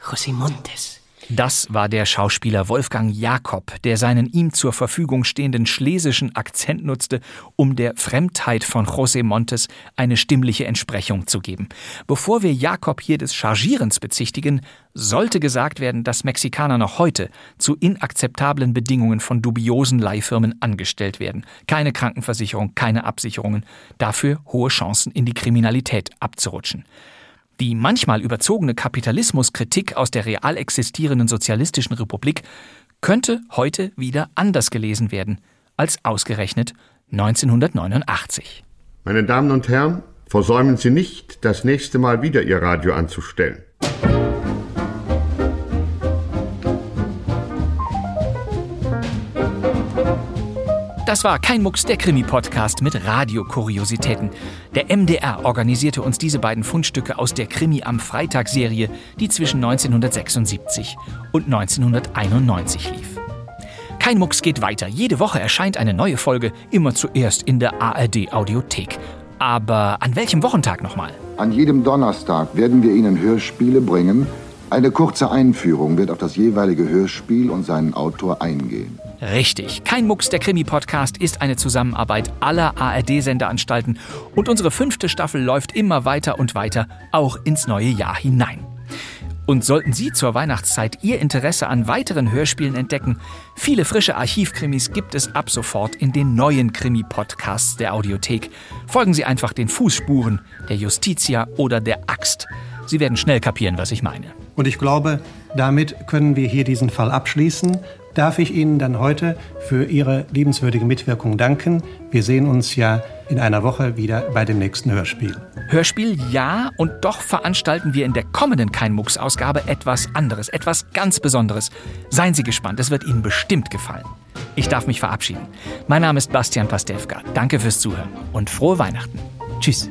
José Montes. Das war der Schauspieler Wolfgang Jakob, der seinen ihm zur Verfügung stehenden schlesischen Akzent nutzte, um der Fremdheit von José Montes eine stimmliche Entsprechung zu geben. Bevor wir Jakob hier des Chargierens bezichtigen, sollte gesagt werden, dass Mexikaner noch heute zu inakzeptablen Bedingungen von dubiosen Leihfirmen angestellt werden. Keine Krankenversicherung, keine Absicherungen, dafür hohe Chancen in die Kriminalität abzurutschen. Die manchmal überzogene Kapitalismuskritik aus der real existierenden sozialistischen Republik könnte heute wieder anders gelesen werden als ausgerechnet 1989. Meine Damen und Herren, versäumen Sie nicht, das nächste Mal wieder Ihr Radio anzustellen. Das war kein Mucks, der Krimi-Podcast mit Radiokuriositäten. Der MDR organisierte uns diese beiden Fundstücke aus der Krimi am Freitag-Serie, die zwischen 1976 und 1991 lief. Kein Mucks geht weiter. Jede Woche erscheint eine neue Folge, immer zuerst in der ARD-Audiothek. Aber an welchem Wochentag nochmal? An jedem Donnerstag werden wir Ihnen Hörspiele bringen. Eine kurze Einführung wird auf das jeweilige Hörspiel und seinen Autor eingehen. Richtig. Kein Mucks, der Krimi-Podcast ist eine Zusammenarbeit aller ARD-Sendeanstalten und unsere fünfte Staffel läuft immer weiter und weiter, auch ins neue Jahr hinein. Und sollten Sie zur Weihnachtszeit Ihr Interesse an weiteren Hörspielen entdecken, viele frische Archivkrimis gibt es ab sofort in den neuen Krimi-Podcasts der Audiothek. Folgen Sie einfach den Fußspuren der Justitia oder der Axt. Sie werden schnell kapieren, was ich meine. Und ich glaube, damit können wir hier diesen Fall abschließen darf ich Ihnen dann heute für Ihre liebenswürdige Mitwirkung danken. Wir sehen uns ja in einer Woche wieder bei dem nächsten Hörspiel. Hörspiel ja, und doch veranstalten wir in der kommenden Kein-Mucks-Ausgabe etwas anderes, etwas ganz Besonderes. Seien Sie gespannt, es wird Ihnen bestimmt gefallen. Ich darf mich verabschieden. Mein Name ist Bastian Pastewka. Danke fürs Zuhören und frohe Weihnachten. Tschüss.